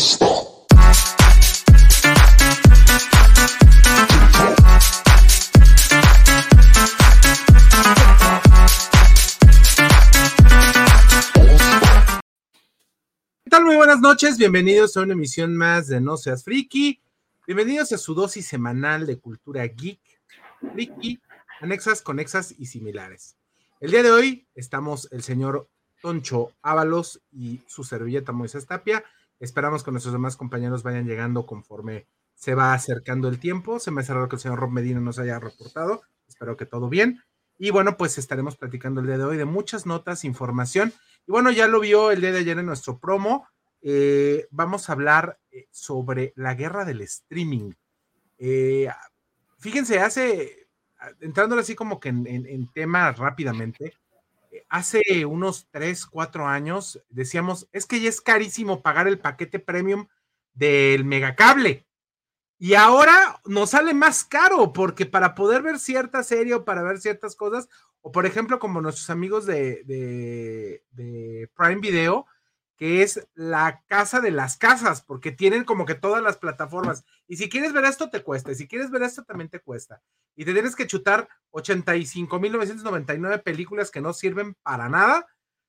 Stop. Noches, bienvenidos a una emisión más de No Seas Friki. Bienvenidos a su dosis semanal de cultura geek, friki, anexas, conexas y similares. El día de hoy estamos el señor Toncho Ábalos y su servilleta Moisés Tapia. Esperamos que nuestros demás compañeros vayan llegando conforme se va acercando el tiempo. Se me hace raro que el señor Rob Medina nos haya reportado. Espero que todo bien. Y bueno, pues estaremos platicando el día de hoy de muchas notas, información. Y bueno, ya lo vio el día de ayer en nuestro promo. Eh, vamos a hablar eh, sobre la guerra del streaming. Eh, fíjense, hace, entrando así como que en, en, tema rápidamente, hace unos 3, 4 años decíamos, es que ya es carísimo pagar el paquete premium del megacable. Y ahora nos sale más caro porque para poder ver cierta serie o para ver ciertas cosas, o por ejemplo como nuestros amigos de, de, de Prime Video, que es la casa de las casas, porque tienen como que todas las plataformas. Y si quieres ver esto, te cuesta. Y si quieres ver esto, también te cuesta. Y te tienes que chutar 85.999 películas que no sirven para nada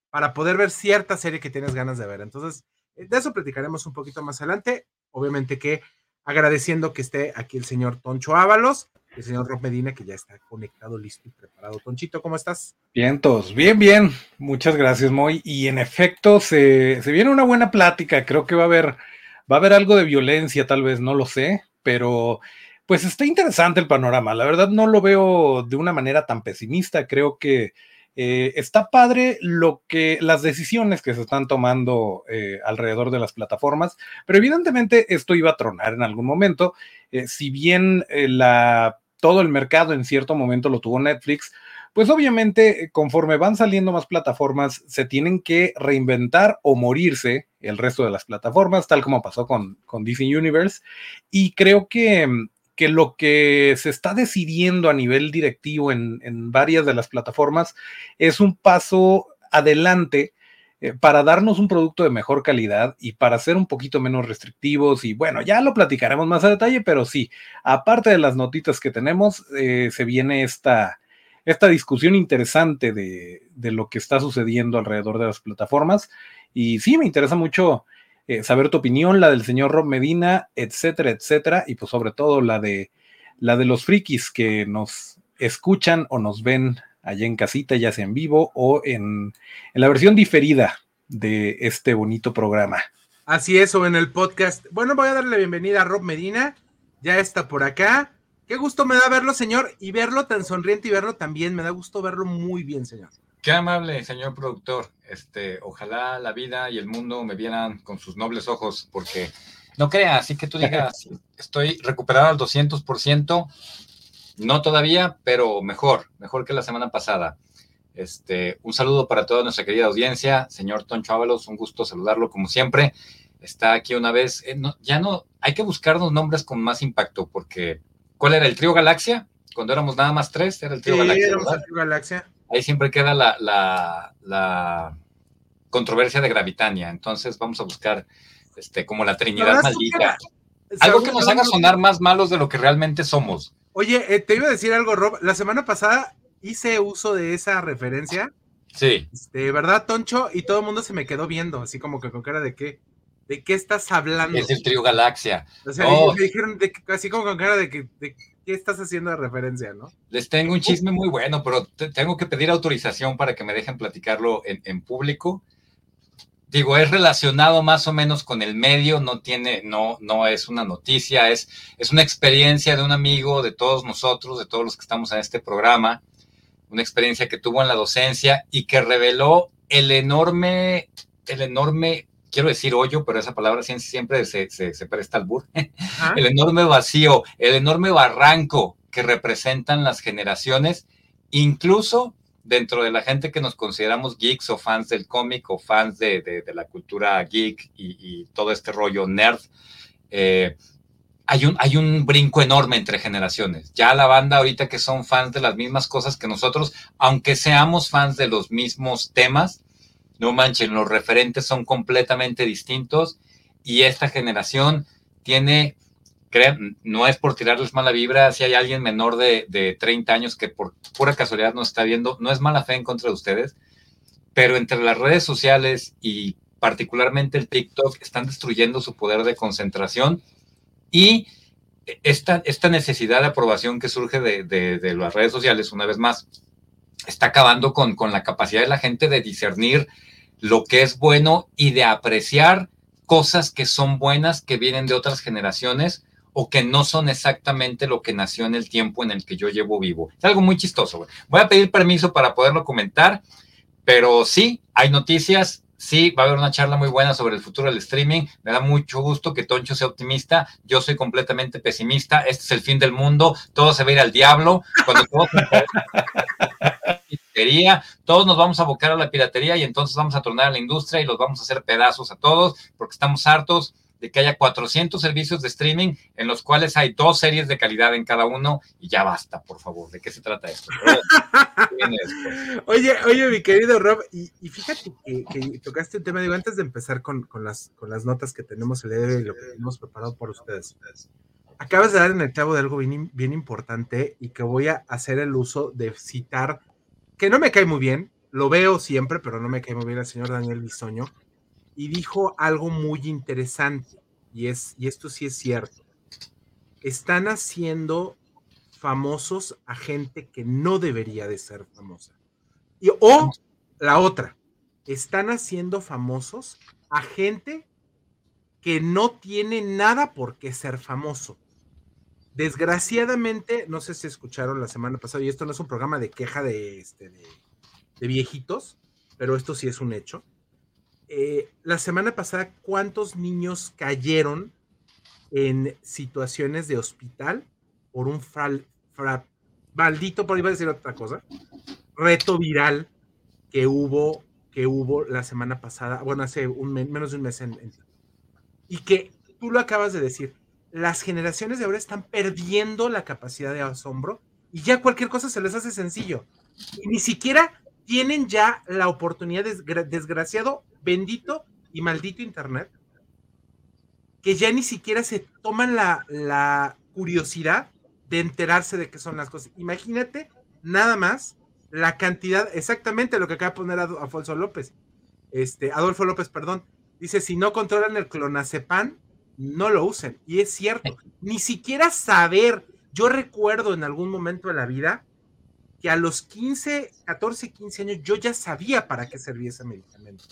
para poder ver cierta serie que tienes ganas de ver. Entonces, eh, de eso platicaremos un poquito más adelante. Obviamente que agradeciendo que esté aquí el señor Toncho Ábalos el señor Rob Medina, que ya está conectado, listo y preparado. Tonchito, ¿cómo estás? Bien, todos. Bien, bien. Muchas gracias, Moy. Y en efecto, se, se, viene una buena plática. Creo que va a haber, va a haber algo de violencia, tal vez, no lo sé, pero pues está interesante el panorama. La verdad, no lo veo de una manera tan pesimista. Creo que eh, está padre lo que las decisiones que se están tomando eh, alrededor de las plataformas, pero evidentemente esto iba a tronar en algún momento. Eh, si bien la todo el mercado en cierto momento lo tuvo Netflix, pues obviamente conforme van saliendo más plataformas, se tienen que reinventar o morirse el resto de las plataformas, tal como pasó con, con Disney Universe. Y creo que, que, lo que se está decidiendo a nivel directivo en, en varias de las plataformas es un paso adelante eh, para darnos un producto de mejor calidad y para ser un poquito menos restrictivos. Y bueno, ya lo platicaremos más a detalle, pero sí, aparte de las notitas que tenemos, eh, se viene esta, esta discusión interesante de, de, lo que está sucediendo alrededor de las plataformas. Y sí, me interesa mucho eh, saber tu opinión, la del señor Rob Medina, etcétera, etcétera, y pues sobre todo la de, la de los frikis que nos escuchan o nos ven allá en casita, ya sea en vivo o en, en la versión diferida de este bonito programa. Así es, o en el podcast. Bueno, voy a darle la bienvenida a Rob Medina, ya está por acá. Qué gusto me da verlo, señor, y verlo tan sonriente y verlo también, me da gusto verlo muy bien, señor. Qué amable, señor productor. Este, ojalá la vida y el mundo me vieran con sus nobles ojos, porque no crea, así que tú digas, estoy recuperado al 200%, no todavía, pero mejor, mejor que la semana pasada. Este, un saludo para toda nuestra querida audiencia. Señor Toncho Ábalos, un gusto saludarlo como siempre. Está aquí una vez. Eh, ya no, hay que buscar los nombres con más impacto, porque ¿cuál era el trío Galaxia? Cuando éramos nada más tres, era el trío Galaxia. Ahí siempre queda la, la, la, controversia de Gravitania. Entonces vamos a buscar este, como la Trinidad maldita. Algo que nos haga sonar más malos de lo que realmente somos. Oye, eh, te iba a decir algo, Rob. La semana pasada hice uso de esa referencia. Sí. De verdad, Toncho, y todo el mundo se me quedó viendo, así como que con cara de qué. ¿De qué estás hablando? Es el trío Galaxia. O sea, oh. me dijeron así como con cara de que de qué estás haciendo de referencia, ¿no? Les tengo un chisme muy bueno, pero tengo que pedir autorización para que me dejen platicarlo en, en público digo, es relacionado más o menos con el medio, no tiene, no, no es una noticia, es, es una experiencia de un amigo, de todos nosotros, de todos los que estamos en este programa, una experiencia que tuvo en la docencia y que reveló el enorme, el enorme, quiero decir hoyo, pero esa palabra siempre se, se, presta al bur, el enorme vacío, el enorme barranco que representan las generaciones, incluso dentro de la gente que nos consideramos geeks o fans del cómic o fans de, la cultura geek y, todo este rollo nerd, eh, hay, un, hay un brinco enorme entre generaciones. Ya la banda ahorita que son fans de las mismas cosas que nosotros, aunque seamos fans de los mismos temas, no manchen, los referentes son completamente distintos y esta generación tiene no es por tirarles mala vibra, si hay alguien menor de, de 30 años que por pura casualidad nos está viendo, no es mala fe en contra de ustedes, pero entre las redes sociales y particularmente el TikTok están destruyendo su poder de concentración y esta, esta necesidad de aprobación que surge de, de, las redes sociales, una vez más, está acabando con, con la capacidad de la gente de discernir lo que es bueno y de apreciar cosas que son buenas que vienen de otras generaciones o que no son exactamente lo que nació en el tiempo en el que yo llevo vivo. Es algo muy chistoso. Voy a pedir permiso para poderlo comentar, pero sí, hay noticias. Sí, va a haber una charla muy buena sobre el futuro del streaming. Me da mucho gusto que Toncho sea optimista. Yo soy completamente pesimista. Este es el fin del mundo. Todo se va a ir al diablo. Cuando todo todos nos vamos a abocar a la piratería y entonces vamos a tornar a la industria y los vamos a hacer pedazos a todos porque estamos hartos de que haya 400 servicios de streaming en los cuales hay dos series de calidad en cada uno y ya basta, por favor. ¿De qué se trata esto? oye, oye, mi querido Rob, y, fíjate que, tocaste un tema, digo, antes de empezar con, las, con las notas que tenemos el día de hoy y lo que hemos preparado por ustedes. Acabas de dar en el clavo de algo bien, bien importante y que voy a hacer el uso de citar, que no me cae muy bien, lo veo siempre, pero no me cae muy bien el señor Daniel Bisoño y dijo algo muy interesante, y, es, y esto sí es cierto. Están haciendo famosos a gente que no debería de ser famosa. Y, o la otra, están haciendo famosos a gente que no tiene nada por qué ser famoso. Desgraciadamente, no sé si escucharon la semana pasada, y esto no es un programa de queja de, este, de viejitos, pero esto sí es un hecho. Eh, la semana pasada, ¿cuántos niños cayeron en situaciones de hospital por un maldito, por iba a decir otra cosa, reto viral que hubo, que hubo la semana pasada, bueno, hace un menos de un mes y que tú lo acabas de decir, las generaciones de ahora están perdiendo la capacidad de asombro y ya cualquier cosa se les hace sencillo. Y ni siquiera tienen ya la oportunidad, desgraciado, bendito y maldito Internet, que ya ni siquiera se toman la, curiosidad de enterarse de qué son las cosas. Imagínate nada más la cantidad, exactamente lo que acaba de poner Adolfo López, este, Adolfo López, perdón, dice, si no controlan el clonazepam, no lo usen. Y es cierto, ni siquiera saber, yo recuerdo en algún momento de la vida que a los 15, 14, 15 años yo ya sabía para qué servía ese medicamento.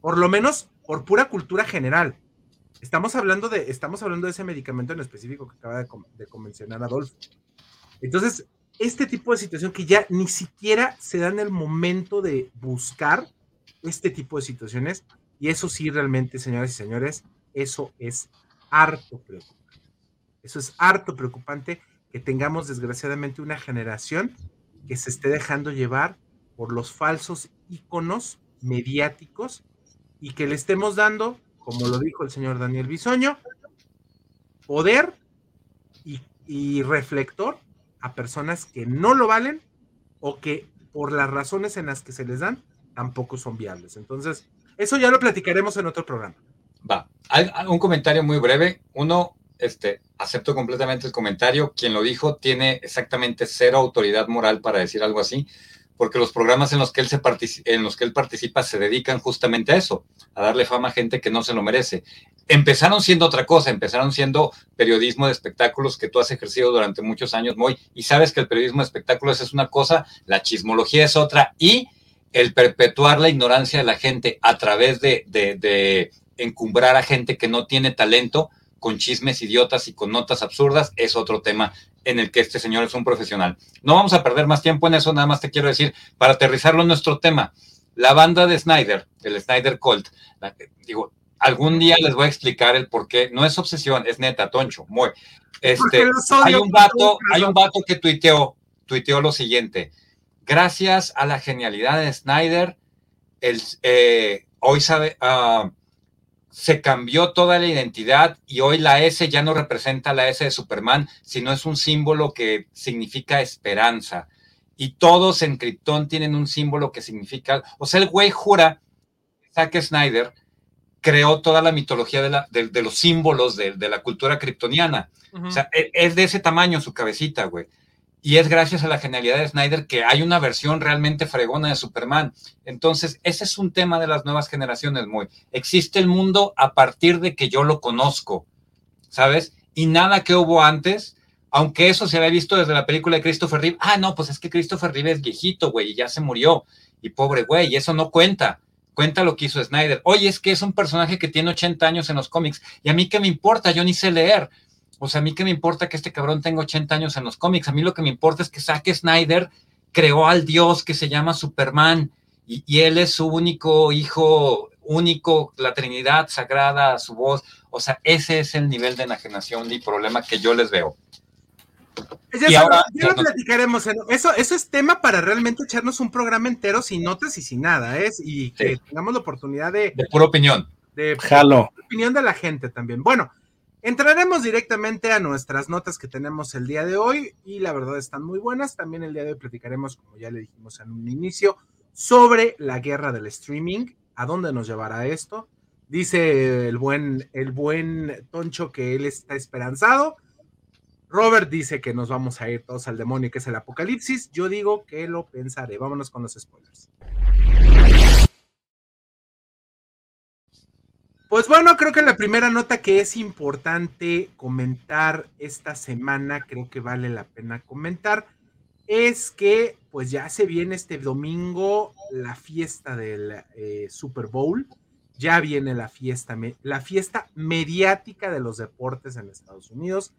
Por lo menos por pura cultura general. Estamos hablando de, estamos hablando de ese medicamento en específico que acaba de, de convencionar Adolfo. Entonces, este tipo de situación que ya ni siquiera se da en el momento de buscar este tipo de situaciones, y eso sí realmente, señoras y señores, eso es harto preocupante. Eso es harto preocupante que tengamos desgraciadamente una generación que se esté dejando llevar por los falsos íconos mediáticos y que le estemos dando, como lo dijo el señor Daniel Bisoño, poder y, reflector a personas que no lo valen o que por las razones en las que se les dan tampoco son viables. Entonces, eso ya lo platicaremos en otro programa. Va, un comentario muy breve. Uno, este, acepto completamente el comentario. Quien lo dijo tiene exactamente cero autoridad moral para decir algo así, porque los programas en los que él, se en los que él participa se dedican justamente a eso, a darle fama a gente que no se lo merece. Empezaron siendo otra cosa, empezaron siendo periodismo de espectáculos que tú has ejercido durante muchos años, Moy, y sabes que el periodismo de espectáculos es una cosa, la chismología es otra, y el perpetuar la ignorancia de la gente a través de, encumbrar a gente que no tiene talento, con chismes idiotas y con notas absurdas, es otro tema en el que este señor es un profesional. No vamos a perder más tiempo en eso, nada más te quiero decir, para aterrizarlo en nuestro tema, la banda de Snyder, el Snyder Colt, digo, algún día les voy a explicar el por qué, no es obsesión, es neta, toncho, muy. Este, hay un vato, hay un vato que tuiteó, tuiteó lo siguiente, gracias a la genialidad de Snyder, el, eh, hoy sabe, uh, se cambió toda la identidad y hoy la S ya no representa la S de Superman, sino es un símbolo que significa esperanza. Y todos en Krypton tienen un símbolo que significa, o sea, el güey jura, Zack Snyder creó toda la mitología de, la, de, los símbolos de, de, la cultura kryptoniana. O sea, e, es de ese tamaño su cabecita, güey. Y es gracias a la genialidad de Snyder que hay una versión realmente fregona de Superman. Entonces, ese es un tema de las nuevas generaciones, muy. Existe el mundo a partir de que yo lo conozco, ¿sabes? Y nada que hubo antes, aunque eso se había visto desde la película de Christopher Reeve. Ah, no, pues es que Christopher Reeve es viejito, güey, y ya se murió. Y pobre güey, eso no cuenta. Cuenta lo que hizo Snyder. Oye, es que es un personaje que tiene 80 años en los cómics. Y a mí qué me importa, yo ni sé leer. O sea, a mí qué me importa que este cabrón tenga 80 años en los cómics. A mí lo que me importa es que Zack Snyder creó al dios que se llama Superman y, él es su único hijo, único, la Trinidad sagrada, su voz. O sea, ese es el nivel de enajenación y problema que yo les veo. y ahora, ya lo platicaremos. Eso, eso es tema para realmente echarnos un programa entero sin notas y sin nada, ¿es? ¿eh? Y que tengamos la oportunidad de. De pura opinión. De, Jalo. de opinión de la gente también. Bueno, Entraremos directamente a nuestras notas que tenemos el día de hoy y la verdad están muy buenas. También el día de hoy platicaremos, como ya le dijimos en un inicio, sobre la guerra del streaming, a dónde nos llevará esto. Dice el buen, el buen Toncho que él está esperanzado. Robert dice que nos vamos a ir todos al demonio, que es el apocalipsis. Yo digo que lo pensaré. Vámonos con los spoilers. Pues bueno, creo que la primera nota que es importante comentar esta semana, creo que vale la pena comentar, es que pues ya se viene este domingo la fiesta del eh, Super Bowl, ya viene la fiesta, la fiesta mediática de los deportes en Estados Unidos.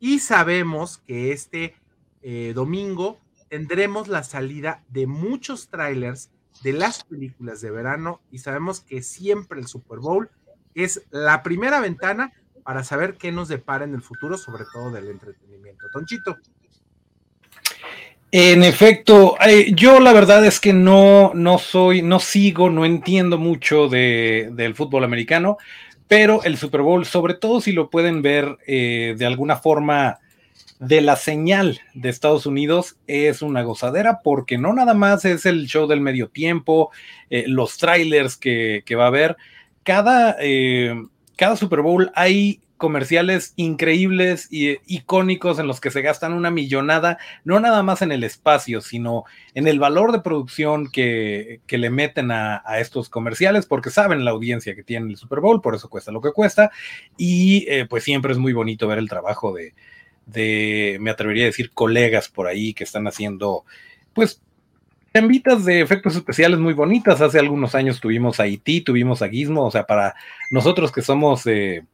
Y sabemos que este eh, domingo tendremos la salida de muchos trailers de las películas de verano y sabemos que siempre el Super Bowl es la primera ventana para saber qué nos depara en el futuro, sobre todo del entretenimiento. Tonchito. En efecto, eh, yo la verdad es que no, no soy, no sigo, no entiendo mucho de, del fútbol americano, pero el Super Bowl, sobre todo si lo pueden ver eh, de alguna forma de la señal de Estados Unidos, es una gozadera porque no nada más es el show del medio tiempo, eh, los trailers que, que va a haber, cada, eh, cada Super Bowl hay comerciales increíbles y icónicos en los que se gastan una millonada, no nada más en el espacio, sino en el valor de producción que, le meten a, estos comerciales, porque saben la audiencia que tiene el Super Bowl, por eso cuesta lo que cuesta, y eh, pues siempre es muy bonito ver el trabajo de, de, me atrevería a decir, colegas por ahí que están haciendo, pues, Tembitas de efectos especiales muy bonitas. Hace algunos años tuvimos a IT, tuvimos a Gizmo, o sea, para nosotros que somos eh,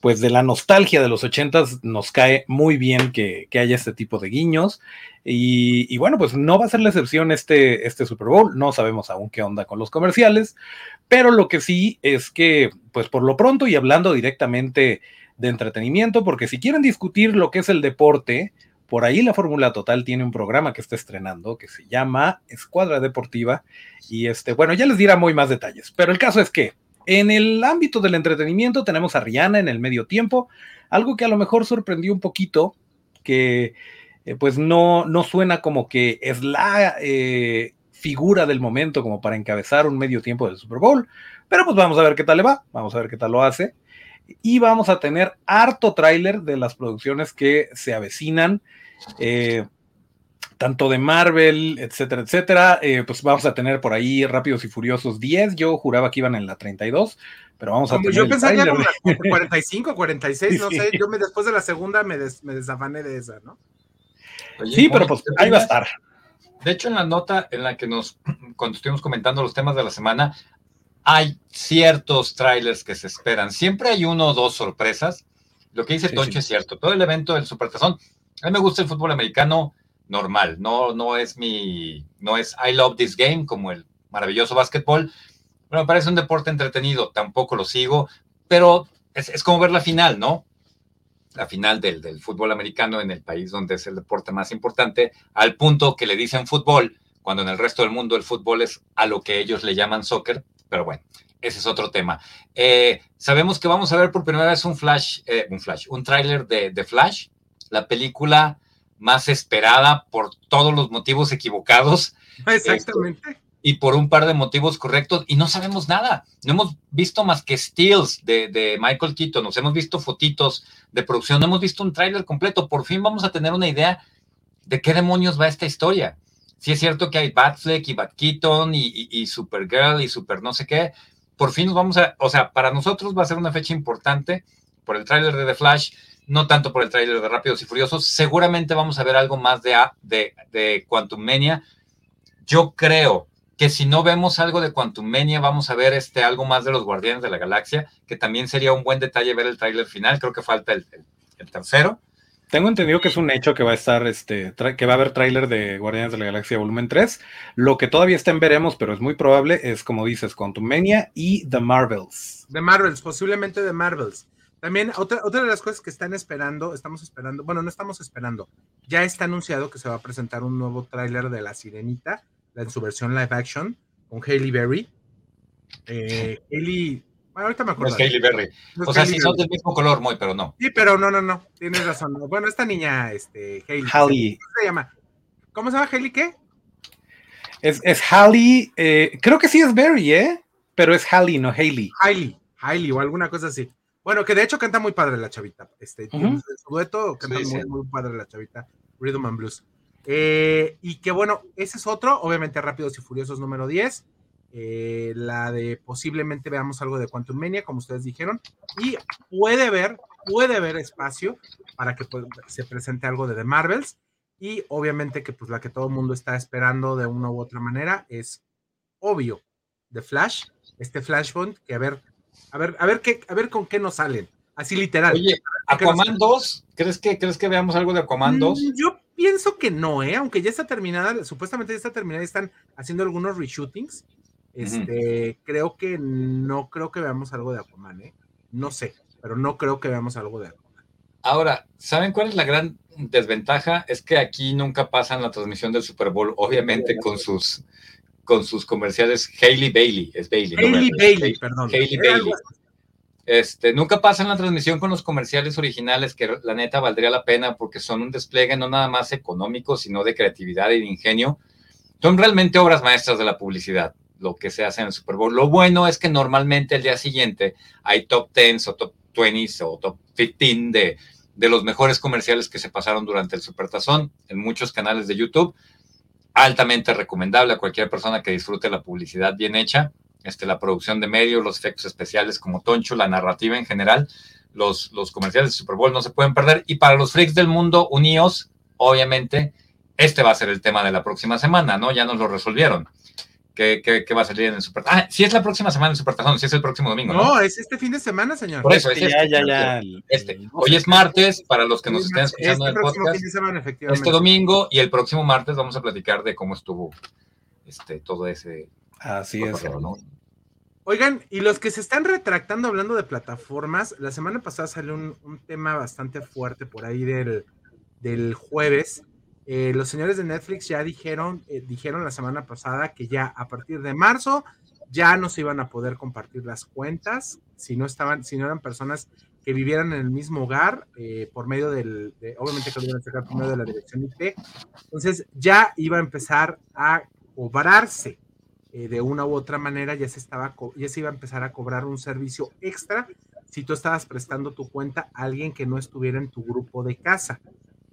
pues de la nostalgia de los ochentas, nos cae muy bien que, haya este tipo de guiños. Y, bueno, pues no va a ser la excepción este, este Super Bowl. No sabemos aún qué onda con los comerciales, pero lo que sí es que, pues por lo pronto y hablando directamente de entretenimiento, porque si quieren discutir lo que es el deporte, por ahí la Fórmula Total tiene un programa que está estrenando que se llama Escuadra Deportiva y este, bueno, ya les dirá muy más detalles, pero el caso es que en el ámbito del entretenimiento tenemos a Rihanna en el medio tiempo, algo que a lo mejor sorprendió un poquito, que eh, pues no, no suena como que es la eh, figura del momento como para encabezar un medio tiempo del Super Bowl, pero pues vamos a ver qué tal le va, vamos a ver qué tal lo hace y vamos a tener harto tráiler de las producciones que se avecinan. Eh, tanto de Marvel, etcétera, etcétera. Eh, pues vamos a tener por ahí Rápidos y Furiosos 10. Yo juraba que iban en la 32, pero vamos a tener. Yo pensaría en la 45, 46, no sé. Yo me, después de la segunda me, me desafané de esa, ¿no? sí, pero pues ahí va a estar. De hecho, en la nota en la que nos, cuando estuvimos comentando los temas de la semana, hay ciertos trailers que se esperan. Siempre hay uno o dos sorpresas. Lo que dice Toncho es cierto. Todo el evento del Supertazón. A mí me gusta el fútbol americano normal. No, no es mi, no es I love this game como el maravilloso básquetbol. Bueno, me parece un deporte entretenido. Tampoco lo sigo, pero es, como ver la final, ¿no? La final del, del fútbol americano en el país donde es el deporte más importante, al punto que le dicen fútbol cuando en el resto del mundo el fútbol es a lo que ellos le llaman soccer, pero bueno, ese es otro tema. Eh, sabemos que vamos a ver por primera vez un flash, eh, un flash, un tráiler de, de Flash, la película más esperada por todos los motivos equivocados. Exactamente y por un par de motivos correctos y no sabemos nada. No hemos visto más que stills de, Michael Keaton, nos hemos visto fotitos de producción, no hemos visto un tráiler completo. Por fin vamos a tener una idea de qué demonios va esta historia. Si es cierto que hay Batfleck y Bat Keaton y, Supergirl y Super no sé qué, por fin nos vamos a, o sea, para nosotros va a ser una fecha importante por el tráiler de The Flash, no tanto por el tráiler de Rápidos y Furiosos. Seguramente vamos a ver algo más de, de, de Quantum Mania. Yo creo que si no vemos algo de Quantum Mania, vamos a ver este, algo más de los Guardianes de la Galaxia, que también sería un buen detalle ver el tráiler final, creo que falta el, tercero. Tengo entendido que es un hecho que va a estar, este, que va a haber tráiler de Guardianes de la Galaxia volumen 3. Lo que todavía está en veremos, pero es muy probable, es como dices, Quantum Mania y The Marvels. The Marvels, posiblemente The Marvels. También otra, otra de las cosas que están esperando, estamos esperando, bueno, no estamos esperando, ya está anunciado que se va a presentar un nuevo tráiler de La Sirenita, en su versión live action, con Hailey Berry. Eh, Hailey, bueno, ahorita me acuerdo. es Hailey Berry. o sea, sí son del mismo color, muy, pero no. Sí, pero no, no, no, tienes razón. Bueno, esta niña, este, Hailey. Hailey. ¿Cómo se llama? ¿Cómo se llama Hailey qué? Es, es Hailey, eh, creo que sí es Berry, ¿eh? Pero es Hailey, no Hailey. Hailey, Hailey o alguna cosa así. Bueno, que de hecho canta muy padre la chavita. Este, Su dueto canta muy, muy padre la chavita. Rhythm and Blues. Eh, y que bueno, ese es otro, obviamente Rápidos y Furiosos número 10. Eh, la de posiblemente veamos algo de Quantum Mania, como ustedes dijeron, y puede haber, puede haber espacio para que pues, se presente algo de The Marvels, y obviamente que pues la que todo el mundo está esperando de una u otra manera es obvio, The Flash, este Flashpoint, que a ver, a ver, a ver qué, a ver con qué nos salen, así literal. Oye, Aquaman 2, ¿crees que, ¿crees que veamos algo de Aquaman 2? Mm, yo pienso que no, ¿eh? Aunque ya está terminada, supuestamente ya está terminada y están haciendo algunos reshootings. Este, creo que no creo que veamos algo de Aquaman, ¿eh? No sé, pero no creo que veamos algo de Aquaman. Ahora, ¿saben cuál es la gran desventaja? Es que aquí nunca pasan la transmisión del Super Bowl, obviamente con sus con sus comerciales Hailey Bailey, es Bailey. Hailey Bailey, perdón. Hailey Bailey. Este, nunca pasan la transmisión con los comerciales originales, que la neta valdría la pena porque son un despliegue no nada más económico, sino de creatividad y de ingenio. Son realmente obras maestras de la publicidad, lo que se hace en el Super Bowl. Lo bueno es que normalmente el día siguiente hay top 10 o top 20 o top 15 de, de los mejores comerciales que se pasaron durante el Supertazón en muchos canales de YouTube. Altamente recomendable a cualquier persona que disfrute la publicidad bien hecha este, la producción de medios, los efectos especiales como Toncho, la narrativa en general, los, los comerciales de Super Bowl no se pueden perder. Y para los freaks del mundo unidos, obviamente, este va a ser el tema de la próxima semana, ¿no? Ya nos lo resolvieron. ¿Qué, qué, va a salir en el Super Ah, sí es la próxima semana en Super Tazón, sí es el próximo domingo. No, no es este fin de semana, señor. Por eso, es este, ya, ya, ya. Este. Hoy es martes, para los que nos estén escuchando este en el podcast. Semana, este domingo y el próximo martes vamos a platicar de cómo estuvo este, todo ese. Así es. ¿no? Oigan, y los que se están retractando hablando de plataformas, la semana pasada salió un, tema bastante fuerte por ahí del, del jueves. Eh, los señores de Netflix ya dijeron, eh, dijeron la semana pasada que ya a partir de marzo ya no se iban a poder compartir las cuentas si no estaban, si no eran personas que vivieran en el mismo hogar eh, por medio del, obviamente que lo iban a sacar por medio de la dirección IP. Entonces ya iba a empezar a cobrarse eh, de una u otra manera ya se, estaba, ya se iba a empezar a cobrar un servicio extra si tú estabas prestando tu cuenta a alguien que no estuviera en tu grupo de casa.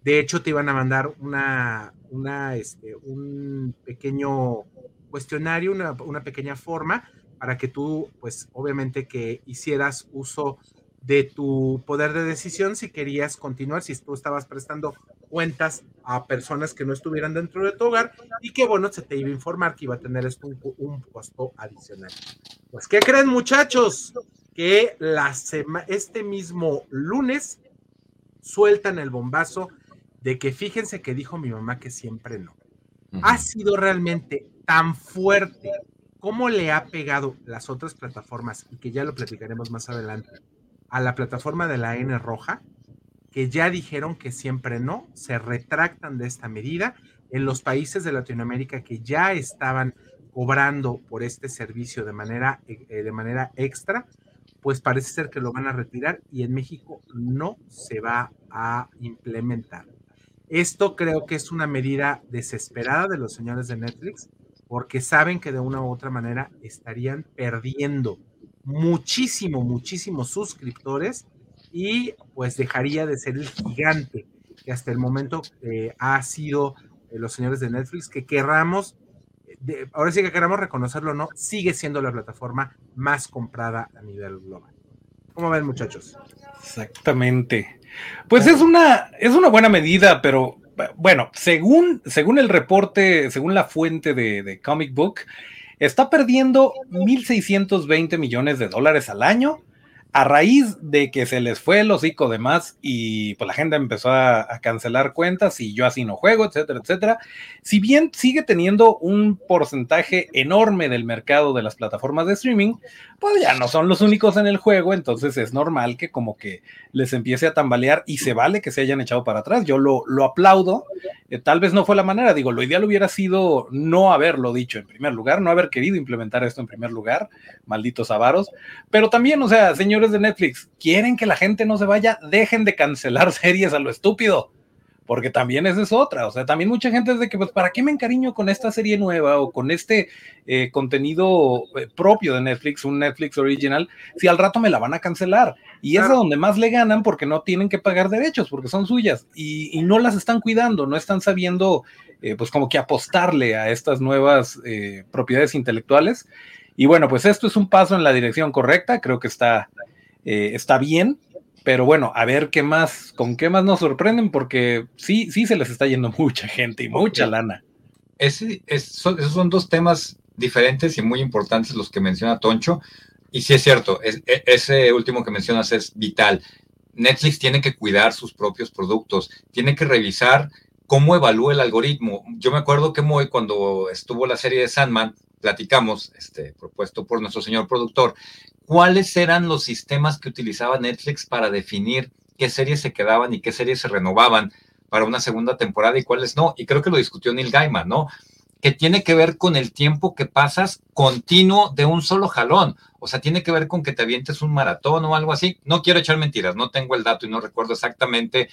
De hecho, te iban a mandar una, una, este, un pequeño cuestionario, una, una pequeña forma para que tú, pues obviamente que hicieras uso de tu poder de decisión si querías continuar, si tú estabas prestando cuentas a personas que no estuvieran dentro de tu hogar y que bueno, se te iba a informar que iba a tener esto un, costo adicional. Pues, ¿qué creen muchachos? Que la este mismo lunes sueltan el bombazo de que fíjense que dijo mi mamá que siempre no. Ha sido realmente tan fuerte como le ha pegado las otras plataformas y que ya lo platicaremos más adelante a la plataforma de la N roja que ya dijeron que siempre no, se retractan de esta medida. en los países de Latinoamérica que ya estaban cobrando por este servicio de manera, eh, de manera extra, pues parece ser que lo van a retirar y en México no se va a implementar. Esto creo que es una medida desesperada de los señores de Netflix porque saben que de una u otra manera estarían perdiendo muchísimo, muchísimos suscriptores y pues dejaría de ser el gigante que hasta el momento eh, ha sido eh, los señores de Netflix, que querramos, ahora sí que queramos reconocerlo o no, sigue siendo la plataforma más comprada a nivel global. ¿Cómo ven muchachos? Exactamente. Pues es una, es una buena medida, pero bueno, según, según el reporte, según la fuente de, de Comic Book, está perdiendo 1.620 millones de dólares al año a raíz de que se les fue el hocico de más y pues la gente empezó a, cancelar cuentas y yo así no juego, etcétera, etcétera. Si bien sigue teniendo un porcentaje enorme del mercado de las plataformas de streaming, pues ya no son los únicos en el juego, entonces es normal que como que les empiece a tambalear y se vale que se hayan echado para atrás. Yo lo, lo aplaudo, eh, tal vez no fue la manera, digo, lo ideal hubiera sido no haberlo dicho en primer lugar, no haber querido implementar esto en primer lugar, malditos avaros, pero también, o sea, señores, de Netflix quieren que la gente no se vaya, dejen de cancelar series a lo estúpido. Porque también esa es otra. O sea, también mucha gente es de que, pues, ¿para qué me encariño con esta serie nueva o con este eh, contenido eh, propio de Netflix, un Netflix original, si al rato me la van a cancelar? Y es a donde más le ganan porque no tienen que pagar derechos, porque son suyas y, no las están cuidando, no están sabiendo, eh, pues, como que apostarle a estas nuevas propiedades intelectuales. Y bueno, pues esto es un paso en la dirección correcta, creo que está, eh, está bien, pero bueno, a ver qué más, con qué más nos sorprenden, porque sí, sí se les está yendo mucha gente y mucha lana. Ese, son, esos son dos temas diferentes y muy importantes los que menciona Toncho. Y sí es cierto, e, ese último que mencionas es vital. Netflix tiene que cuidar sus propios productos, tiene que revisar cómo evalúa el algoritmo. Yo me acuerdo que muy cuando estuvo la serie de Sandman, platicamos, este, propuesto por nuestro señor productor, cuáles eran los sistemas que utilizaba Netflix para definir qué series se quedaban y qué series se renovaban para una segunda temporada y cuáles no. Y creo que lo discutió Neil Gaiman, ¿no? Que tiene que ver con el tiempo que pasas continuo de un solo jalón. O sea, tiene que ver con que te avientes un maratón o algo así. No quiero echar mentiras, no tengo el dato y no recuerdo exactamente,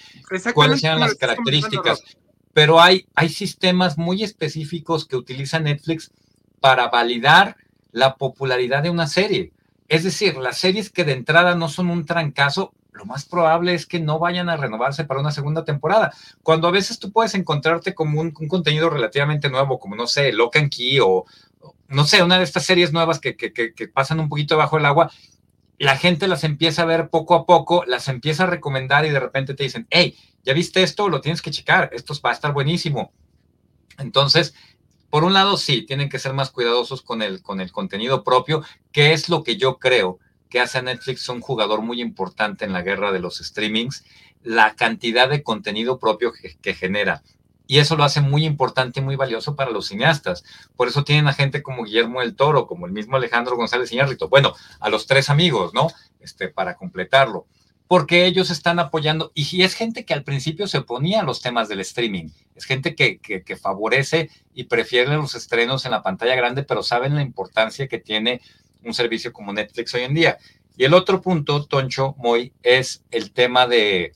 cuáles eran las características. Pero hay, hay sistemas muy específicos que utiliza Netflix para validar la popularidad de una serie. Es decir, las series que de entrada no son un trancazo, lo más probable es que no vayan a renovarse para una segunda temporada. Cuando a veces tú puedes encontrarte como un, contenido relativamente nuevo, como no sé, Lock and Key o, no sé, una de estas series nuevas que, pasan un poquito bajo el agua, la gente las empieza a ver poco a poco, las empieza a recomendar y de repente te dicen, hey, ¿ya viste esto? Lo tienes que checar, esto va a estar buenísimo. Entonces, por un lado, sí, tienen que ser más cuidadosos con el, con el contenido propio, que es lo que yo creo que hace a Netflix un jugador muy importante en la guerra de los streamings, la cantidad de contenido propio que, genera. Y eso lo hace muy importante y muy valioso para los cineastas. Por eso tienen a gente como Guillermo del Toro, como el mismo Alejandro González Iñárritu. Bueno, a los tres amigos, ¿no? Este, para completarlo porque ellos están apoyando, y es gente que al principio se oponía a los temas del streaming, es gente que, que, favorece y prefiere los estrenos en la pantalla grande, pero saben la importancia que tiene un servicio como Netflix hoy en día. Y el otro punto, Toncho, Moy, es el tema de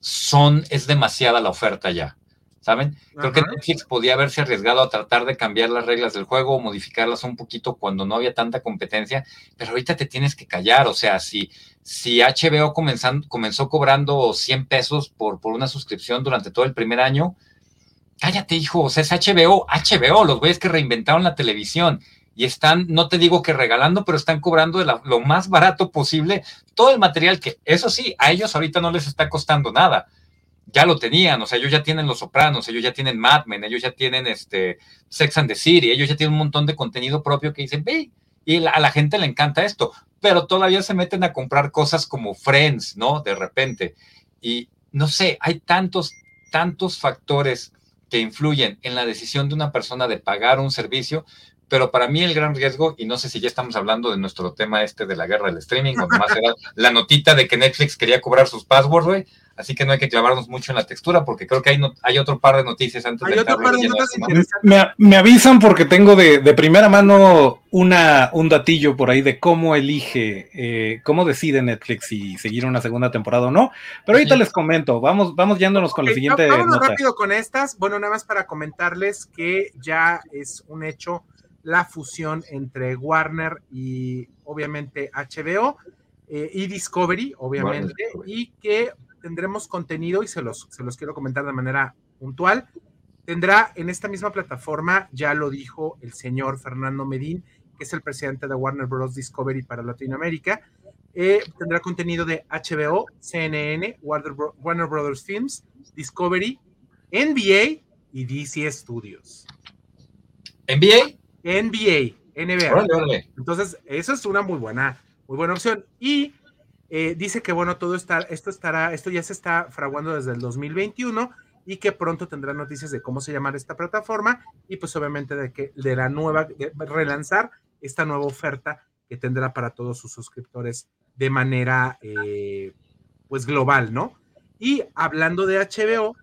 son, es demasiada la oferta ya. ¿Saben? Creo que Netflix podía haberse arriesgado a tratar de cambiar las reglas del juego o modificarlas un poquito cuando no había tanta competencia, pero ahorita te tienes que callar, o sea, si, si HBO comenzó cobrando 100 pesos por, por una suscripción durante todo el primer año, cállate, hijo, o sea, es HBO, HBO, los güeyes que reinventaron la televisión y están, no te digo que regalando, pero están cobrando de lo más barato posible todo el material que, eso sí, a ellos ahorita no les está costando nada ya lo tenían, o sea, ellos ya tienen Los Sopranos, ellos ya tienen Mad Men, ellos ya tienen este Sex and the City, ellos ya tienen un montón de contenido propio que dicen, ve, y a la gente le encanta esto, pero todavía se meten a comprar cosas como Friends, ¿no? De repente. Y no sé, hay tantos, tantos factores que influyen en la decisión de una persona de pagar un servicio, pero para mí el gran riesgo, y no sé si ya estamos hablando de nuestro tema este de la guerra del streaming, o más era la notita de que Netflix quería cobrar sus passwords, güey, así que no hay que clavarnos mucho en la textura, porque creo que hay, hay otro par de noticias antes hay de otro par de notas me, me, avisan porque tengo de, de, primera mano una, un datillo por ahí de cómo elige, eh, cómo decide Netflix si seguir una segunda temporada o no, pero ahorita sí. les comento, vamos, vamos yéndonos con la siguiente vámonos nota. rápido con estas, bueno, nada más para comentarles que ya es un hecho la fusión entre Warner y obviamente HBO eh, y Discovery, obviamente, y que tendremos contenido y se los, se los quiero comentar de manera puntual. Tendrá en esta misma plataforma, ya lo dijo el señor Fernando Medín, que es el presidente de Warner Bros. Discovery para Latinoamérica. Eh, tendrá contenido de HBO, CNN, Warner, Bro Warner Brothers Films, Discovery, NBA y DC Studios. ¿NBA? NBA, NBA. Entonces, eso es una muy buena, muy buena opción. Y eh, dice que, bueno, todo está, esto estará, esto ya se está fraguando desde el 2021 y que pronto tendrá noticias de cómo se llamará esta plataforma y pues obviamente de que de la nueva, de relanzar esta nueva oferta que tendrá para todos sus suscriptores de manera eh, pues global, ¿no? Y hablando de HBO,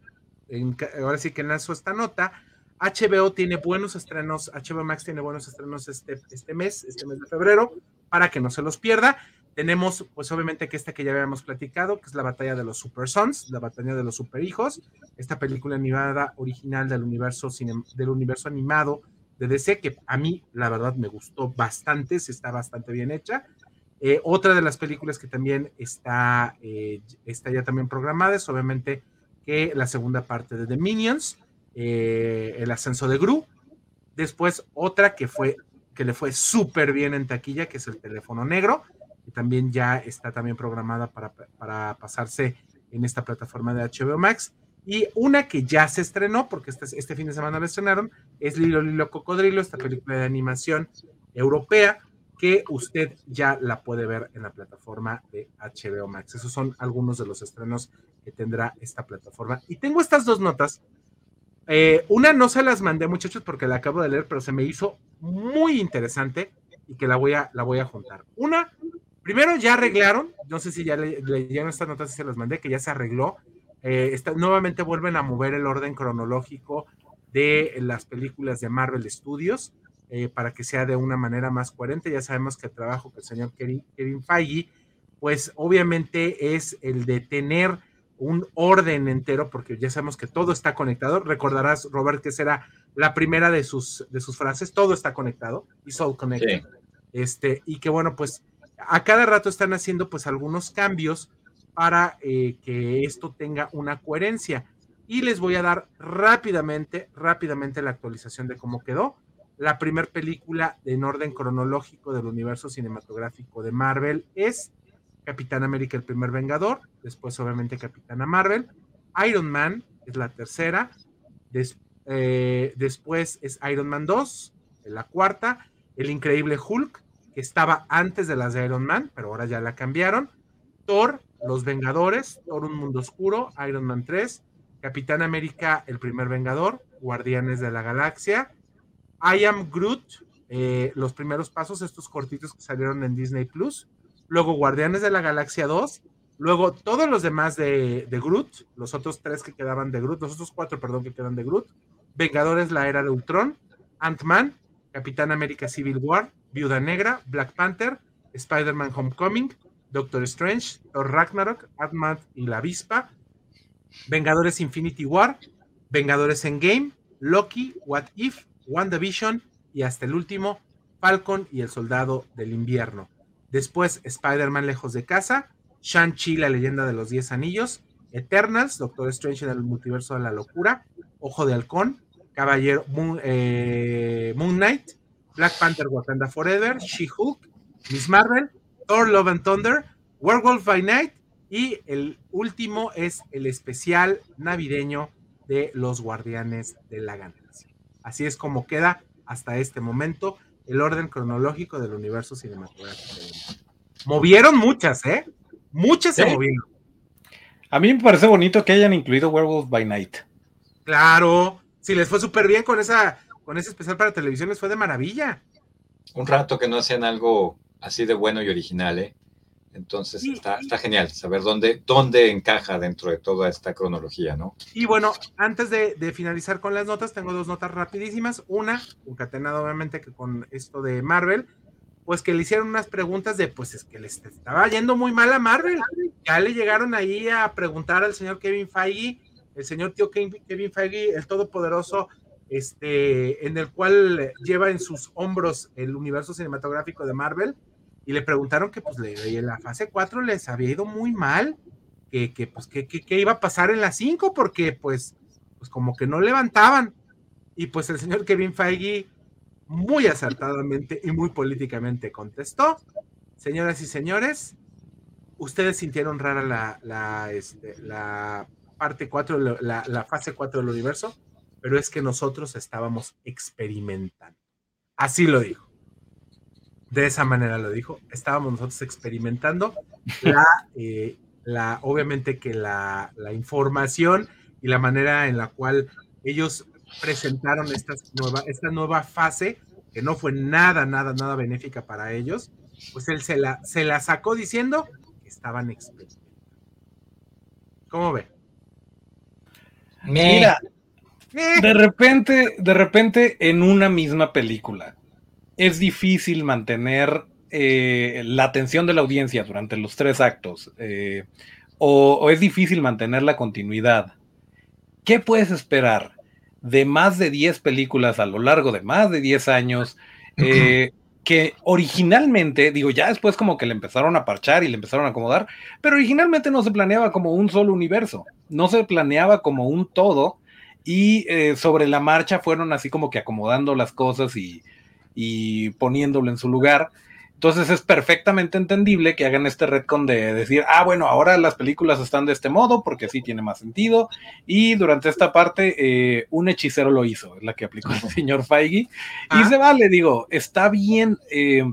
en, ahora sí que lanzo esta nota, HBO tiene buenos estrenos, HBO Max tiene buenos estrenos este, este mes, este mes de febrero, para que no se los pierda. Tenemos, pues obviamente que esta que ya habíamos platicado, que es la batalla de los Super Sons, la batalla de los Super Hijos, esta película animada original del universo, del universo animado de DC, que a mí la verdad me gustó bastante, está bastante bien hecha. Eh, otra de las películas que también está, eh, está ya también programada es obviamente que la segunda parte de The Minions, eh, El ascenso de Gru. Después otra que fue que le fue súper bien en taquilla, que es el teléfono negro, que también ya está también programada para, para pasarse en esta plataforma de HBO Max. Y una que ya se estrenó, porque este, este fin de semana la estrenaron, es Lilo Lilo Cocodrilo, esta película de animación europea, que usted ya la puede ver en la plataforma de HBO Max. Esos son algunos de los estrenos que tendrá esta plataforma. Y tengo estas dos notas. Eh, una no se las mandé, muchachos, porque la acabo de leer, pero se me hizo muy interesante y que la voy a, la voy a juntar. Una, primero ya arreglaron, no sé si ya leyeron le, estas notas y se las mandé, que ya se arregló. Eh, nuevamente vuelven a mover el orden cronológico de las películas de Marvel Studios eh, para que sea de una manera más coherente. Ya sabemos que el trabajo que el señor Kevin, Kevin Feige, pues obviamente es el de tener un orden entero, porque ya sabemos que todo está conectado. Recordarás, Robert, que será la primera de sus, de sus frases, todo está conectado, it's all connected. Sí. Este, y que bueno, pues a cada rato están haciendo pues algunos cambios para eh, que esto tenga una coherencia. Y les voy a dar rápidamente, rápidamente la actualización de cómo quedó. La primera película en orden cronológico del universo cinematográfico de Marvel es Capitán América, el primer Vengador, después obviamente Capitana Marvel, Iron Man es la tercera, eh, después es Iron Man 2, la cuarta, El Increíble Hulk, que estaba antes de las de Iron Man, pero ahora ya la cambiaron, Thor, Los Vengadores, Thor Un Mundo Oscuro, Iron Man 3, Capitán América, el primer Vengador, Guardianes de la Galaxia, I Am Groot, eh, los primeros pasos, estos cortitos que salieron en Disney Plus, luego Guardianes de la Galaxia 2, luego todos los demás de, Groot, los otros tres que quedaban de Groot, los otros cuatro, perdón, que quedan de Groot, Vengadores, la era de Ultron, Ant-Man, Capitán América Civil War, Viuda Negra, Black Panther, Spider-Man Homecoming, Doctor Strange, Ragnarok, Ant-Man y la Avispa, Vengadores Infinity War, Vengadores Endgame, Loki, What If, WandaVision y hasta el último, Falcon y el Soldado del Invierno. Después, Spider-Man Lejos de Casa, Shang-Chi, la leyenda de los Diez Anillos, Eternals, Doctor Strange en el Multiverso de la Locura, Ojo de Halcón, Caballero Moon, eh, Moon Knight, Black Panther Wakanda Forever, She-Hulk, Miss Marvel, Thor Love and Thunder, Werewolf by Night y el último es el especial navideño de los Guardianes de la Galaxia. Así es como queda hasta este momento el orden cronológico del universo cinematográfico. Movieron muchas, ¿eh? Muchas ¿Sí? se movieron. A mí me parece bonito que hayan incluido Werewolf by Night. Claro, si les fue súper bien con esa, con ese especial para televisión les fue de maravilla. Un rato que no hacían algo así de bueno y original, ¿eh? Entonces está, está, genial saber dónde, dónde encaja dentro de toda esta cronología, ¿no? Y bueno, antes de, de, finalizar con las notas, tengo dos notas rapidísimas. Una, concatenada obviamente que con esto de Marvel, pues que le hicieron unas preguntas de, pues es que les estaba yendo muy mal a Marvel. Ya le llegaron ahí a preguntar al señor Kevin Feige, el señor tío Kevin Feige, el todopoderoso, este, en el cual lleva en sus hombros el universo cinematográfico de Marvel, y le preguntaron que pues le, en la fase 4 les había ido muy mal, que, que pues que, que, iba a pasar en la 5, porque pues, pues como que no levantaban. Y pues el señor Kevin Feige muy acertadamente y muy políticamente contestó, señoras y señores, ustedes sintieron rara la, la, este, parte 4, la, la fase 4 del universo, pero es que nosotros estábamos experimentando. Así lo dijo. De esa manera lo dijo. Estábamos nosotros experimentando la, eh, la obviamente que la, la, información y la manera en la cual ellos presentaron esta nueva, esta nueva fase, que no fue nada, nada, nada benéfica para ellos, pues él se la, se la sacó diciendo que estaban experimentando. ¿Cómo ve? Mira, de repente, de repente en una misma película es difícil mantener eh, la atención de la audiencia durante los tres actos eh, o, o es difícil mantener la continuidad. ¿Qué puedes esperar? de más de 10 películas a lo largo de más de 10 años, eh, que originalmente, digo, ya después como que le empezaron a parchar y le empezaron a acomodar, pero originalmente no se planeaba como un solo universo, no se planeaba como un todo y sobre la marcha fueron así como que acomodando las cosas y, y poniéndolo en su lugar. Entonces es perfectamente entendible que hagan este retcon de decir, ah, bueno, ahora las películas están de este modo porque sí tiene más sentido. Y durante esta parte, eh, un hechicero lo hizo, es la que aplicó el señor Feige. Y ah. se vale, digo, está bien, eh,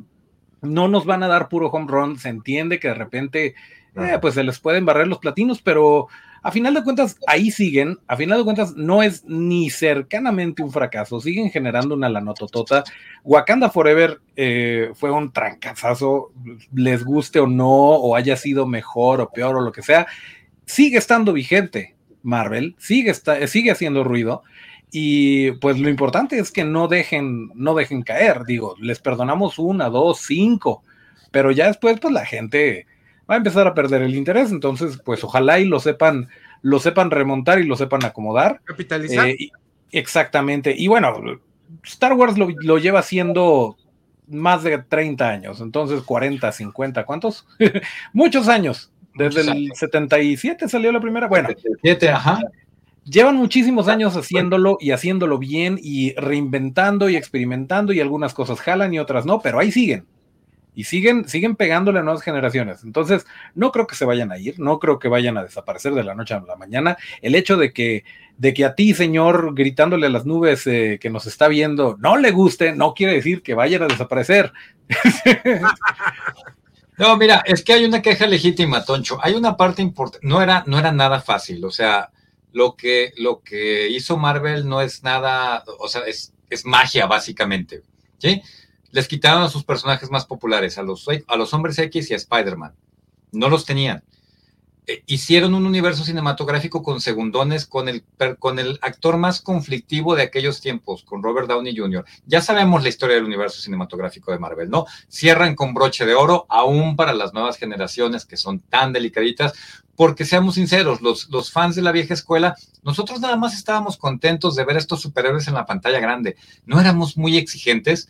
no nos van a dar puro home run, se entiende que de repente, eh, pues se les pueden barrer los platinos, pero a final de cuentas, ahí siguen, a final de cuentas, no es ni cercanamente un fracaso, siguen generando una lanototota. Wakanda Forever eh, fue un trancazazo, les guste o no, o haya sido mejor o peor o lo que sea, sigue estando vigente Marvel, sigue, está, sigue haciendo ruido. Y pues lo importante es que no dejen, no dejen caer, digo, les perdonamos una, dos, cinco, pero ya después, pues la gente va a empezar a perder el interés. Entonces, pues ojalá y lo sepan, lo sepan remontar y lo sepan acomodar. Capitalizar. Eh, exactamente. Y bueno, Star Wars lo, lleva haciendo más de 30 años, entonces 40, 50, ¿cuántos? Muchos años. Desde el 77 salió la primera. Bueno, 77, ajá. Llevan muchísimos años haciéndolo y haciéndolo bien y reinventando y experimentando y algunas cosas jalan y otras no, pero ahí siguen y siguen, siguen pegándole a nuevas generaciones. Entonces, no creo que se vayan a ir, no creo que vayan a desaparecer de la noche a la mañana. El hecho de que, de que a ti, señor, gritándole a las nubes eh, que nos está viendo, no le guste, no quiere decir que vayan a desaparecer. No, mira, es que hay una queja legítima, Toncho. Hay una parte importante, no era, no era nada fácil, o sea, lo que, lo que hizo Marvel no es nada, o sea, es, es magia, básicamente. ¿Sí? Les quitaron a sus personajes más populares, a los, a los hombres X y a Spider-Man. No los tenían. Eh, hicieron un universo cinematográfico con segundones, con el, con el actor más conflictivo de aquellos tiempos, con Robert Downey Jr. Ya sabemos la historia del universo cinematográfico de Marvel, ¿no? Cierran con broche de oro, aún para las nuevas generaciones que son tan delicaditas, porque seamos sinceros, los, los fans de la vieja escuela, nosotros nada más estábamos contentos de ver estos superhéroes en la pantalla grande. No éramos muy exigentes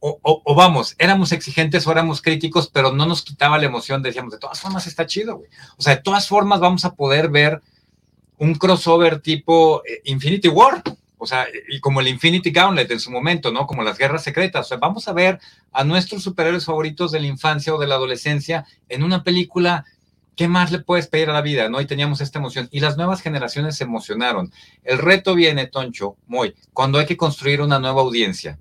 o, vamos, éramos exigentes o éramos críticos, pero no nos quitaba la emoción, decíamos, de todas formas está chido, güey. O sea, de todas formas vamos a poder ver un crossover tipo eh, Infinity War, o sea, y como el Infinity Gauntlet en su momento, ¿no? Como las guerras secretas. O sea, vamos a ver a nuestros superhéroes favoritos de la infancia o de la adolescencia en una película. ¿Qué más le puedes pedir a la vida? ¿No? Y teníamos esta emoción. Y las nuevas generaciones se emocionaron. El reto viene, Toncho, muy, cuando hay que construir una nueva audiencia.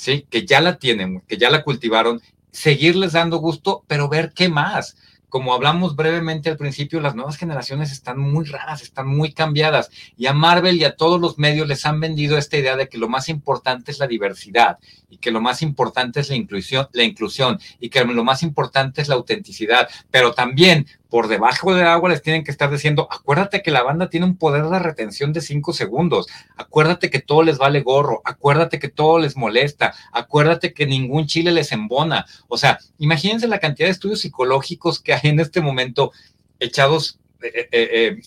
¿Sí? Que ya la tienen, que ya la cultivaron, seguirles dando gusto, pero ver qué más, como hablamos brevemente al principio, las nuevas generaciones están muy raras, están muy cambiadas. Y a Marvel y a todos los medios les han vendido esta idea de que lo más importante es la diversidad y que lo más importante es la inclusión, la inclusión y que lo más importante es la autenticidad. Pero también por debajo del agua les tienen que estar diciendo, acuérdate que la banda tiene un poder de retención de cinco segundos, acuérdate que todo les vale gorro, acuérdate que todo les molesta, acuérdate que ningún chile les embona. O sea, imagínense la cantidad de estudios psicológicos que hay en este momento echados, eh, eh, eh,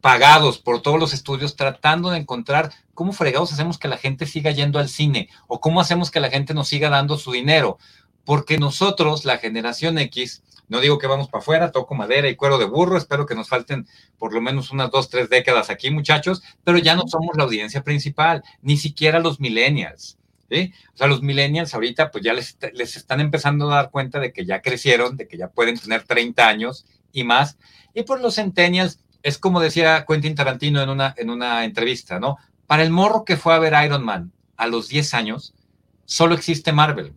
pagados por todos los estudios, tratando de encontrar cómo fregados hacemos que la gente siga yendo al cine o cómo hacemos que la gente nos siga dando su dinero. Porque nosotros, la generación X, no digo que vamos para afuera, toco madera y cuero de burro, espero que nos falten por lo menos unas dos, tres décadas aquí, muchachos, pero ya no somos la audiencia principal, ni siquiera los millennials. ¿Sí? O sea, los millennials ahorita pues ya les, les, están empezando a dar cuenta de que ya crecieron, de que ya pueden tener 30 años y más. Y por los centennials, es como decía Quentin Tarantino en una, en una entrevista, ¿no? Para el morro que fue a ver Iron Man a los 10 años, solo existe Marvel.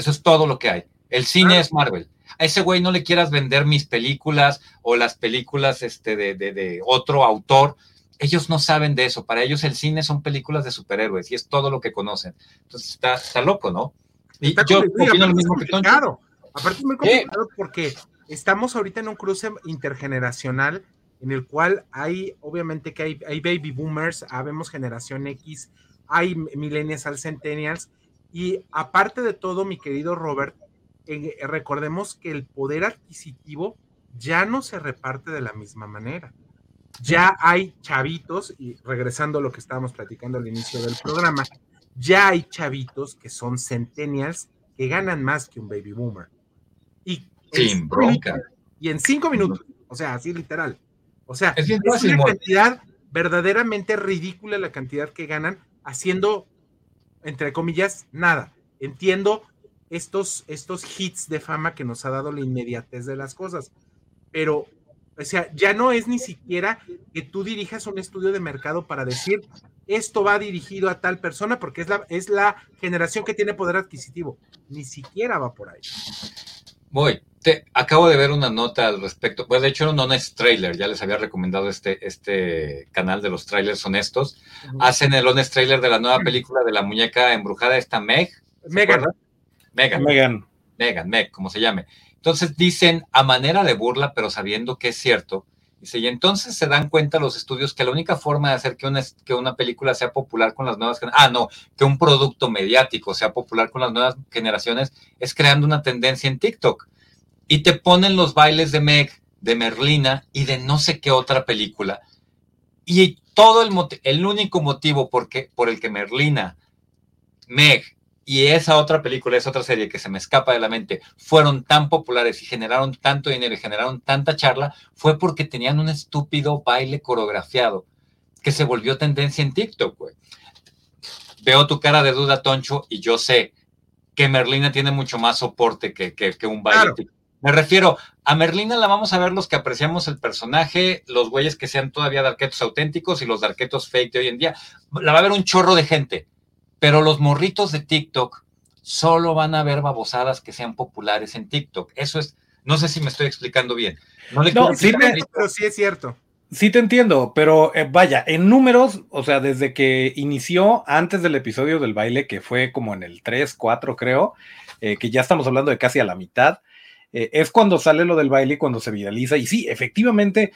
Eso es todo lo que hay. El cine es Marvel a ese güey no le quieras vender mis películas o las películas este, de, de, otro autor. Ellos no saben de eso. Para ellos el cine son películas de superhéroes y es todo lo que conocen. Entonces está, está loco, ¿no? Y yo opino lo mismo que Claro, aparte es muy complicado porque estamos ahorita en un cruce intergeneracional en el cual hay, obviamente que hay, hay baby boomers, habemos generación X, hay millennials, al centennials, y aparte de todo, mi querido Robert, eh, recordemos que el poder adquisitivo ya no se reparte de la misma manera. Ya hay chavitos, y regresando a lo que estábamos platicando al inicio del programa, ya hay chavitos que son centennials que ganan más que un baby boomer. Y Sin bronca. y en cinco minutos, o sea, así literal. O sea, es, es una cantidad verdaderamente ridícula la cantidad que ganan haciendo, entre comillas, nada. Entiendo estos, estos hits de fama que nos ha dado la inmediatez de las cosas. Pero, o sea, ya no es ni siquiera que tú dirijas un estudio de mercado para decir esto va dirigido a tal persona porque es la, es la generación que tiene poder adquisitivo. Ni siquiera va por ahí. Voy. Te, acabo de ver una nota al respecto. Pues de hecho era un honest trailer. Ya les había recomendado este, este canal de los trailers honestos. Hacen el honest trailer de la nueva película de la muñeca embrujada, esta Meg. Megan. Megan. Megan. Megan, Meg, como se llame. Entonces dicen a manera de burla, pero sabiendo que es cierto. Dice, y entonces se dan cuenta los estudios que la única forma de hacer que una, que una película sea popular con las nuevas ah, no, que un producto mediático sea popular con las nuevas generaciones es creando una tendencia en TikTok. Y te ponen los bailes de Meg, de Merlina y de no sé qué otra película. Y todo el, el único motivo por, por el que Merlina, Meg y esa otra película, esa otra serie que se me escapa de la mente, fueron tan populares y generaron tanto dinero y generaron tanta charla, fue porque tenían un estúpido baile coreografiado que se volvió tendencia en TikTok, güey. Veo tu cara de duda, Toncho, y yo sé que Merlina tiene mucho más soporte que, que, un baile. Me refiero, a Merlina la vamos a ver los que apreciamos el personaje, los güeyes que sean todavía darquetos auténticos y los darquetos fake de hoy en día. La va a ver un chorro de gente pero los morritos de TikTok solo van a ver babosadas que sean populares en TikTok. Eso es, no sé si me estoy explicando bien. No, sí, pero sí es cierto. Sí te entiendo, pero eh, vaya, en números, o sea, desde que inició antes del episodio del baile, que fue como en el 3, 4 creo, eh, que ya estamos hablando de casi a la mitad, eh, es cuando sale lo del baile y cuando se viraliza. Y sí, efectivamente,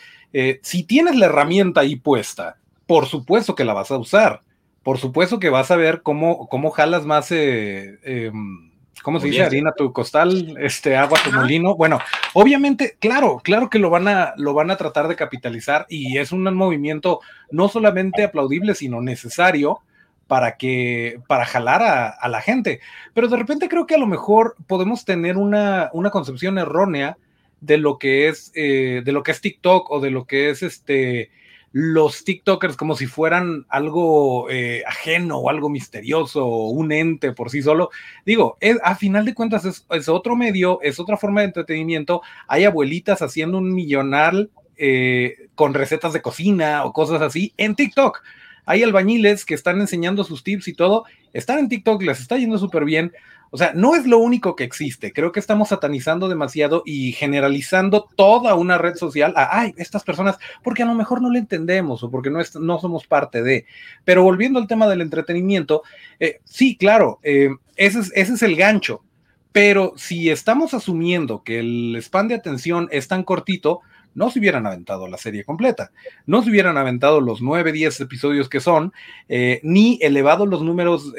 si tienes la herramienta ahí puesta, por supuesto que la vas a usar por supuesto que vas a ver cómo, cómo jalas más, eh, em, ¿cómo se dice? Harina tu costal, este, agua tu molino. Bueno, obviamente, claro, claro que lo van a, lo van a tratar de capitalizar y es un movimiento no solamente aplaudible, sino necesario para que, para jalar a, la gente. Pero de repente creo que a lo mejor podemos tener una, una concepción errónea de lo que es, eh, de lo que es TikTok o de lo que es este los TikTokers como si fueran algo eh, ajeno o algo misterioso o un ente por sí solo. Digo, a final de cuentas es, otro medio, es otra forma de entretenimiento. Hay abuelitas haciendo un millonal eh, con recetas de cocina o cosas así en TikTok. Hay albañiles que están enseñando sus tips y todo. Están en TikTok, les está yendo súper bien. O sea, no es lo único que existe. Creo que estamos satanizando demasiado y generalizando toda una red social a, ay, estas personas, porque a lo mejor no le entendemos o porque no, no somos parte de. Pero volviendo al tema del entretenimiento, eh, sí, claro, eh, ese, es, ese es el gancho. Pero si estamos asumiendo que el span de atención es tan cortito, no se hubieran aventado la serie completa, no se hubieran aventado los 9, 10 episodios que son, eh, ni elevado los números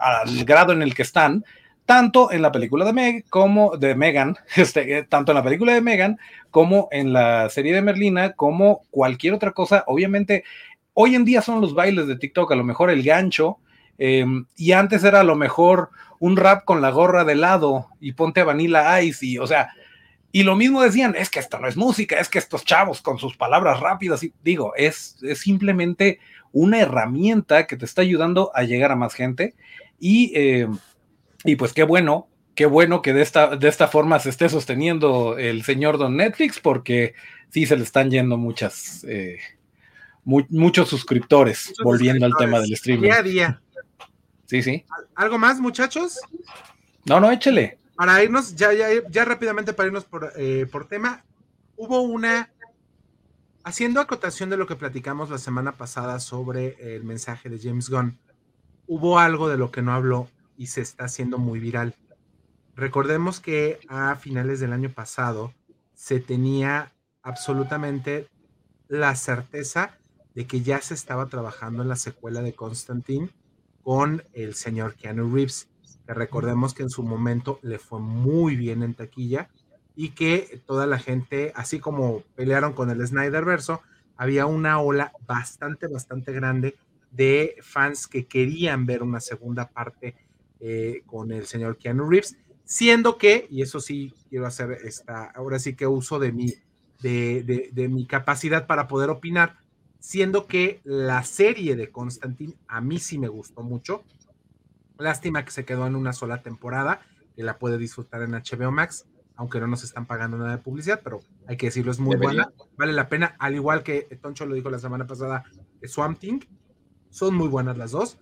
al grado en el que están, tanto en la película de Meg como de Megan, este, eh, tanto en la película de Megan como en la serie de Merlina, como cualquier otra cosa. Obviamente, hoy en día son los bailes de TikTok, a lo mejor el gancho, em, y antes era a lo mejor un rap con la gorra de lado y ponte a Vanilla Ice, y o sea, y lo mismo decían, es que esto no es música, es que estos chavos con sus palabras rápidas, y digo, es, es simplemente una herramienta que te está ayudando a llegar a más gente. Y eh, y pues qué bueno, qué bueno que de esta, de esta forma se esté sosteniendo el señor Don Netflix, porque sí se le están yendo muchas, eh, muchos suscriptores, volviendo al tema del streaming. Día a día. Sí, sí. ¿Algo más, muchachos? No, no, échele. Para irnos, ya, ya, ya rápidamente para irnos por, eh, por tema, hubo una haciendo acotación de lo que platicamos la semana pasada sobre el mensaje de James Gunn, hubo algo de lo que no habló y se está haciendo muy viral. Recordemos que a finales del año pasado se tenía absolutamente la certeza de que ya se estaba trabajando en la secuela de Constantine con el señor Keanu Reeves, recordemos que en su momento le fue muy bien en taquilla y que toda la gente, así como pelearon con el Snyder verso, había una ola bastante, bastante grande de fans que querían ver una segunda parte eh, con el señor Keanu Reeves, siendo que, y eso sí quiero hacer esta, ahora sí que uso de mi, de, de, mi capacidad para poder opinar, siendo que la serie de Constantine a mí sí me gustó mucho. Lástima que se quedó en una sola temporada, que la puede disfrutar en HBO Max, aunque no nos están pagando nada de publicidad, pero hay que decirlo, es muy buena, vale la pena, al igual que Toncho lo dijo la semana pasada, Swamp Thing, son muy buenas las dos.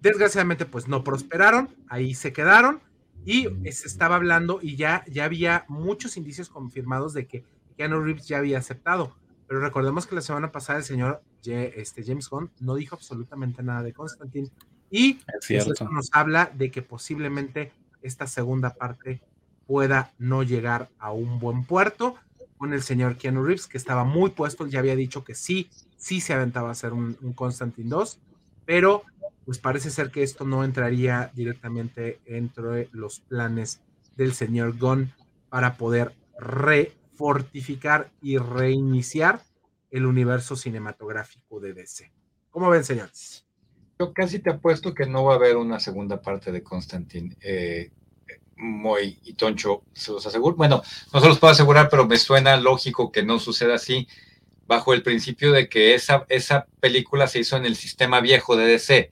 Desgraciadamente, pues no prosperaron, ahí se quedaron y se estaba hablando y ya, ya había muchos indicios confirmados de que Keanu Reeves ya había aceptado. Pero recordemos que la semana pasada el señor este, James Gunn no dijo absolutamente nada de Constantine y eso nos habla de que posiblemente esta segunda parte pueda no llegar a un buen puerto con el señor Keanu Reeves, que estaba muy puesto, ya había dicho que sí, sí se aventaba a hacer un, un Constantine 2, pero pues parece ser que esto no entraría directamente entre los planes del señor Gunn para poder refortificar y reiniciar el universo cinematográfico de DC. ¿Cómo ven, señores? Yo casi te apuesto que no va a haber una segunda parte de Constantine. Eh, Moy y Toncho, se los aseguro. Bueno, no se los puedo asegurar, pero me suena lógico que no suceda así, bajo el principio de que esa, esa película se hizo en el sistema viejo de DC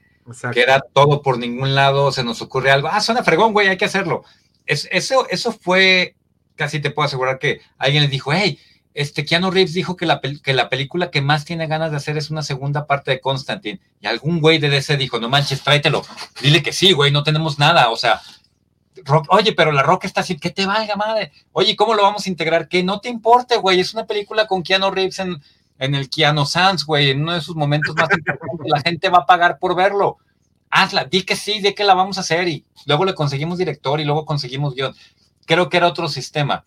que era todo por ningún lado, se nos ocurre algo, ah, suena fregón, güey, hay que hacerlo. Es, eso, eso fue, casi te puedo asegurar que alguien le dijo, hey, este Keanu Reeves dijo que la, que la película que más tiene ganas de hacer es una segunda parte de Constantine. Y algún güey de DC dijo, no manches, tráetelo. Dile que sí, güey, no tenemos nada. O sea, oye, pero la roca está así, que te valga madre. Oye, ¿cómo lo vamos a integrar? Que no te importe, güey, es una película con Keanu Reeves en, en el Keanu Sands, güey, en uno de sus momentos más importantes, la gente va a pagar por verlo. Hazla, di que sí, di que la vamos a hacer y luego le conseguimos director y luego conseguimos guion. Creo que era otro sistema.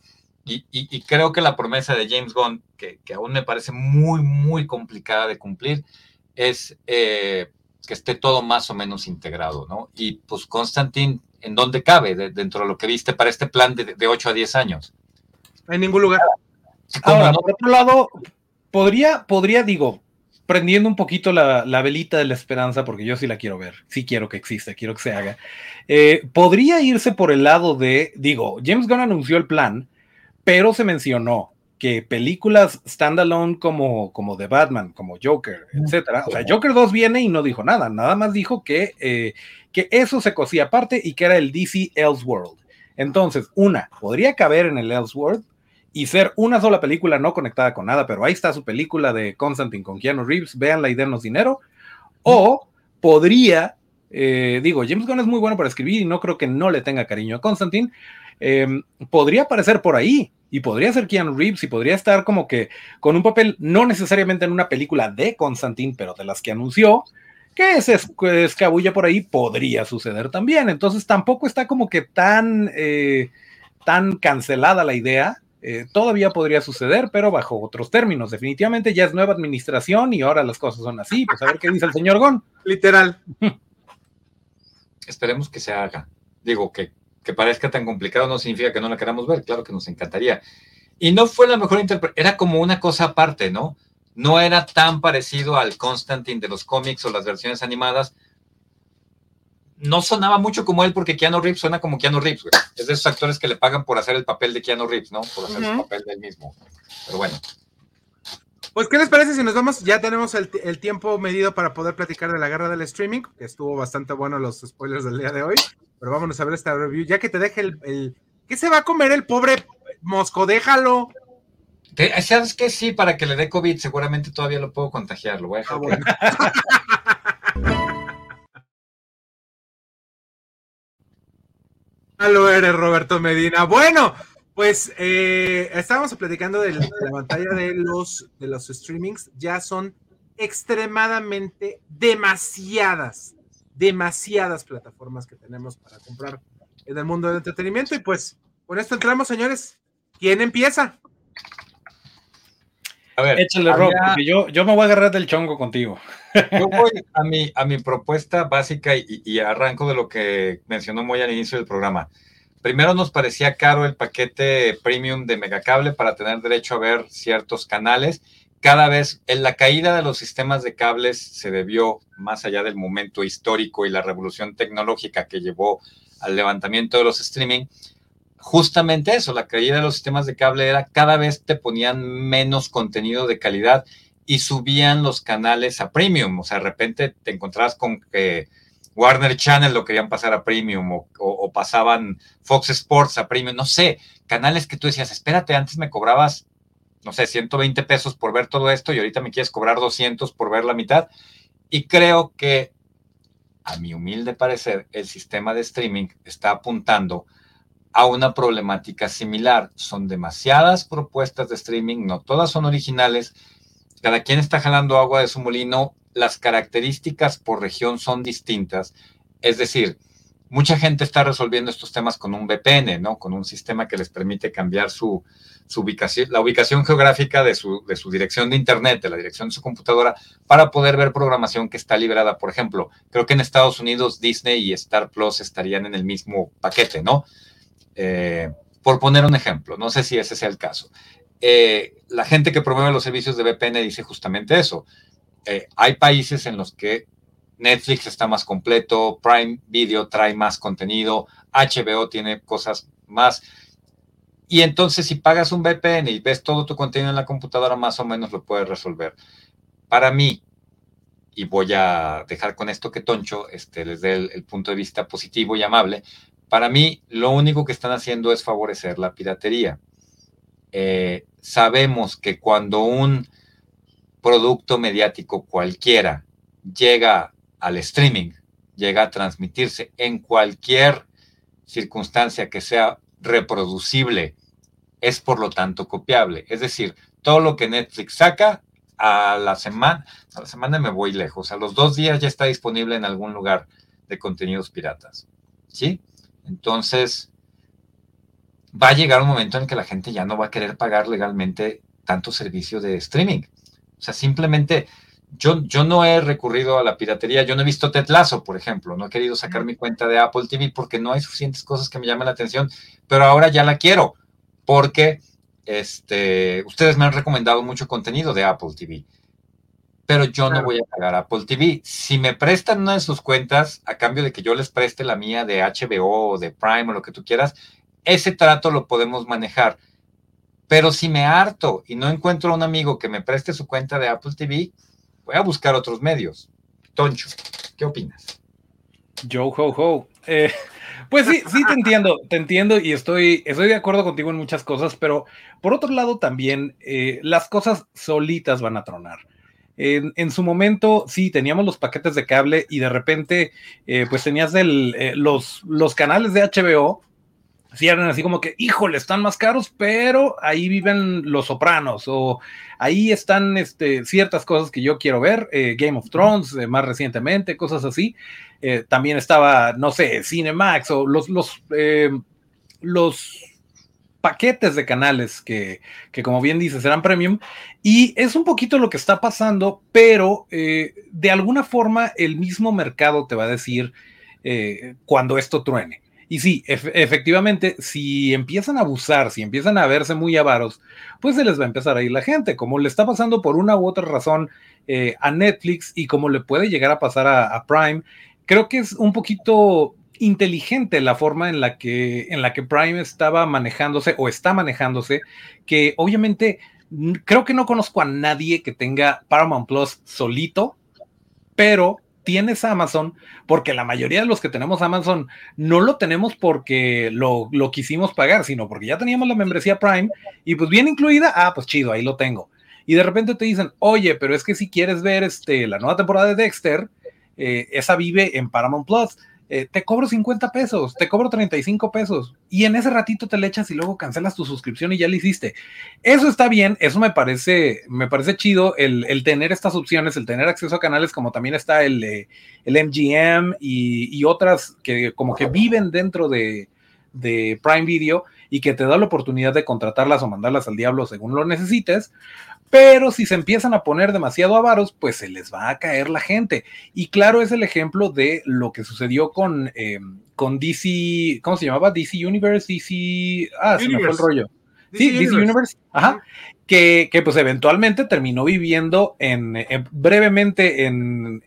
Y, creo que la promesa de James Gunn, que, aún me parece muy, muy complicada de cumplir, es eh, que esté todo más o menos integrado, ¿no? Y pues Constantine, ¿en dónde cabe dentro de lo que viste para este plan de, de 8 a 10 años? En ningún lugar. Ahora, por otro lado, podría, podría, digo, prendiendo un poquito la, velita de la esperanza, porque yo sí la quiero ver, sí quiero que exista, quiero que se haga, eh, podría irse por el lado de, digo, James Gunn anunció el plan, pero se mencionó que películas standalone como, como The Batman, como Joker, etcétera, o sea, Joker 2 viene y no dijo nada, nada más dijo que, eh, que eso se cosía aparte y que era el DC Elseworld. Entonces, una, podría caber en el Elseworld, y ser una sola película no conectada con nada, pero ahí está su película de Constantine con Keanu Reeves, véanla y denos dinero, o podría Eh, digo, James Gunn es muy bueno para escribir y no creo que no le tenga cariño a Constantine. Em, podría aparecer por ahí y podría ser Keanu Reeves y podría estar como que con un papel no necesariamente en una película de Constantine, pero de las que anunció, que se escabulla por ahí, podría suceder también. Entonces tampoco está como que tan, eh, tan cancelada la idea. Eh, todavía podría suceder, pero bajo otros términos. Definitivamente ya es nueva administración y ahora las cosas son así. Pues a ver qué dice el señor Gon. Literal. Esperemos que se haga. Digo, que, que parezca tan complicado no significa que no la queramos ver. Claro que nos encantaría. Y no fue la mejor interpretación, era como una cosa aparte, ¿no? no era tan parecido al Constantine de los cómics o las versiones animadas. No sonaba mucho como él porque Keanu Reeves suena como Keanu Reeves, Es de esos actores que le pagan por hacer el papel de Keanu Reeves, ¿no? Por hacer el papel del mismo. Pero bueno. Pues, ¿qué les parece si nos vamos? Ya tenemos el, tiempo medido para poder platicar de la guerra del streaming, que estuvo bastante bueno los spoilers del día de hoy. Pero vámonos a ver esta review. Ya que te deje el, el ¿Qué se va a comer el pobre Mosco? Déjalo. ¿Sabes qué? Sí, para que le dé COVID, seguramente todavía lo puedo contagiar. Lo voy a dejar. Ah, lo eres, Roberto Medina. Bueno, pues eh, estábamos platicando de la, pantalla de los, de los streamings. Ya son extremadamente demasiadas, demasiadas plataformas que tenemos para comprar en el mundo del entretenimiento. Y pues con esto entramos, señores. ¿Quién empieza? A ver, Échale, porque yo, yo me voy a agarrar del chongo contigo. Yo voy a mi, a mi propuesta básica y, arranco de lo que mencionó muy al inicio del programa. Primero nos parecía caro el paquete premium de Megacable para tener derecho a ver ciertos canales. Cada vez en la caída de los sistemas de cables se debió, más allá del momento histórico y la revolución tecnológica que llevó al levantamiento de los streaming, justamente eso, la caída de los sistemas de cable era cada vez te ponían menos contenido de calidad y subían los canales a premium. O sea, de repente te encontrabas con que Warner Channel lo querían pasar a premium o, pasaban Fox Sports a premium, no sé, canales que tú decías, espérate, antes me cobrabas, no sé, 120 pesos por ver todo esto y ahorita me quieres cobrar 200 por ver la mitad. Y creo que, a mi humilde parecer, el sistema de streaming está apuntando a una problemática similar. Son demasiadas propuestas de streaming, no todas son originales, cada quien está jalando agua de su molino, las características por región son distintas, es decir, mucha gente está resolviendo estos temas con un VPN, ¿no? Con un sistema que les permite cambiar su, ubicación, la ubicación geográfica de su, de su, dirección de Internet, de la dirección de su computadora, para poder ver programación que está liberada. Por ejemplo, creo que en Estados Unidos Disney y Star Plus estarían en el mismo paquete, ¿no? Eh, por poner un ejemplo, no sé si ese sea el caso. Eh, la gente que promueve los servicios de VPN dice justamente eso. Eh, hay países en los que Netflix está más completo, Prime Video trae más contenido, HBO tiene cosas más. Y entonces si pagas un VPN y ves todo tu contenido en la computadora, más o menos lo puedes resolver. Para mí, y voy a dejar con esto que Toncho este, les dé el punto de vista positivo y amable, para mí, lo único que están haciendo es favorecer la piratería. Eh, sabemos que cuando un producto mediático cualquiera llega al streaming, llega a transmitirse en cualquier circunstancia que sea reproducible, es por lo tanto copiable. Es decir, todo lo que Netflix saca a la semana, a la semana me voy lejos, a los dos días ya está disponible en algún lugar de contenidos piratas. ¿Sí? Entonces, va a llegar un momento en que la gente ya no va a querer pagar legalmente tanto servicio de streaming. O sea, simplemente yo, yo no he recurrido a la piratería, yo no he visto Tetlazo, por ejemplo, no he querido sacar mi cuenta de Apple TV porque no hay suficientes cosas que me llamen la atención, pero ahora ya la quiero porque este, ustedes me han recomendado mucho contenido de Apple TV pero yo no voy a pagar Apple TV. Si me prestan una de sus cuentas a cambio de que yo les preste la mía de HBO o de Prime o lo que tú quieras, ese trato lo podemos manejar. Pero si me harto y no encuentro a un amigo que me preste su cuenta de Apple TV, voy a buscar otros medios. Toncho, ¿qué opinas? Joe ho ho. Eh, pues sí, sí te entiendo, te entiendo y estoy, estoy de acuerdo contigo en muchas cosas, pero por otro lado también eh, las cosas solitas van a tronar En, su momento, sí, teníamos los paquetes de cable y de repente, eh, pues tenías los, los canales de HBO, eran así como que, híjole, están más caros, pero ahí viven los sopranos o ahí están este, ciertas cosas que yo quiero ver, eh, Game of Thrones más recientemente, cosas así. también estaba, no sé, Cinemax o los, los, los paquetes de canales que, como bien dices, eran premium. Y es un poquito lo que está pasando, pero eh, de alguna forma el mismo mercado te va a decir eh, cuando esto truene. Y sí, efectivamente, si empiezan a abusar, si empiezan a verse muy avaros, pues se les va a empezar a ir la gente, como le está pasando por una u otra razón eh, a Netflix y como le puede llegar a pasar a Prime. Creo que es un poquito inteligente la forma en la que en la que Prime estaba manejándose o está manejándose, que obviamente creo que no conozco a nadie que tenga Paramount Plus solito, pero tienes Amazon, porque la mayoría de los que tenemos Amazon no lo tenemos porque lo, quisimos pagar, sino porque ya teníamos la membresía Prime y pues bien incluida, ah, pues chido, ahí lo tengo. Y de repente te dicen, oye, pero es que si quieres ver este, la nueva temporada de Dexter, eh, esa vive en Paramount Plus eh, te cobro 50 pesos, te cobro 35 pesos y en ese ratito te le echas y luego cancelas tu suscripción y ya lo hiciste. Eso está bien, eso me parece, me parece chido el, tener estas opciones, el tener acceso a canales como también está el, el MGM y, otras que como que viven dentro de, de Prime Video y que te da la oportunidad de contratarlas o mandarlas al diablo según lo necesites, pero si se empiezan a poner demasiado avaros, pues se les va a caer la gente. Y claro, es el ejemplo de lo que sucedió con, eh, con DC, ¿cómo se llamaba? DC Universe, DC... Ah, se me fue el rollo. sí, DC Universe. Ajá que, pues eventualmente terminó viviendo en, brevemente en,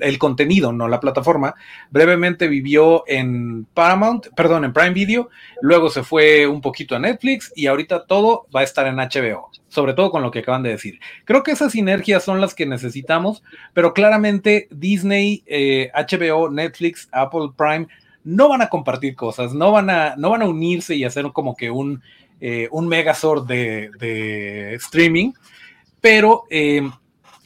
el contenido, no la plataforma, brevemente vivió en Paramount, perdón, en Prime Video, luego se fue un poquito a Netflix y ahorita todo va a estar en HBO, sobre todo con lo que acaban de decir. Creo que esas sinergias son las que necesitamos, pero claramente Disney, HBO, eh, Netflix, Apple Prime no van a compartir cosas, no van a, no van a unirse y hacer como que un eh, un Megazord de, streaming, pero eh,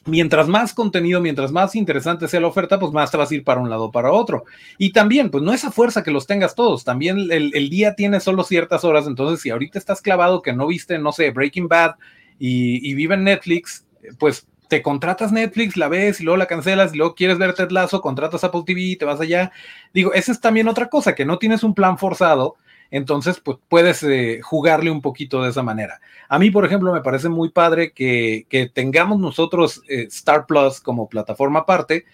mientras más contenido, mientras más interesante sea la oferta, pues más te vas a ir para un lado o para otro. Y también, pues no es a fuerza que los tengas todos, también el, día tiene solo ciertas horas, entonces si ahorita estás clavado que no viste, no sé, Breaking Bad y, vive en Netflix, pues te contratas Netflix, la ves y luego la cancelas y luego quieres ver Ted Lasso, contratas Apple TV, te vas allá. Digo, esa es también otra cosa, que no tienes un plan forzado entonces, pues puedes eh, jugarle un poquito de esa manera. A mí, por ejemplo, me parece muy padre que, tengamos nosotros eh, Star Plus como plataforma aparte,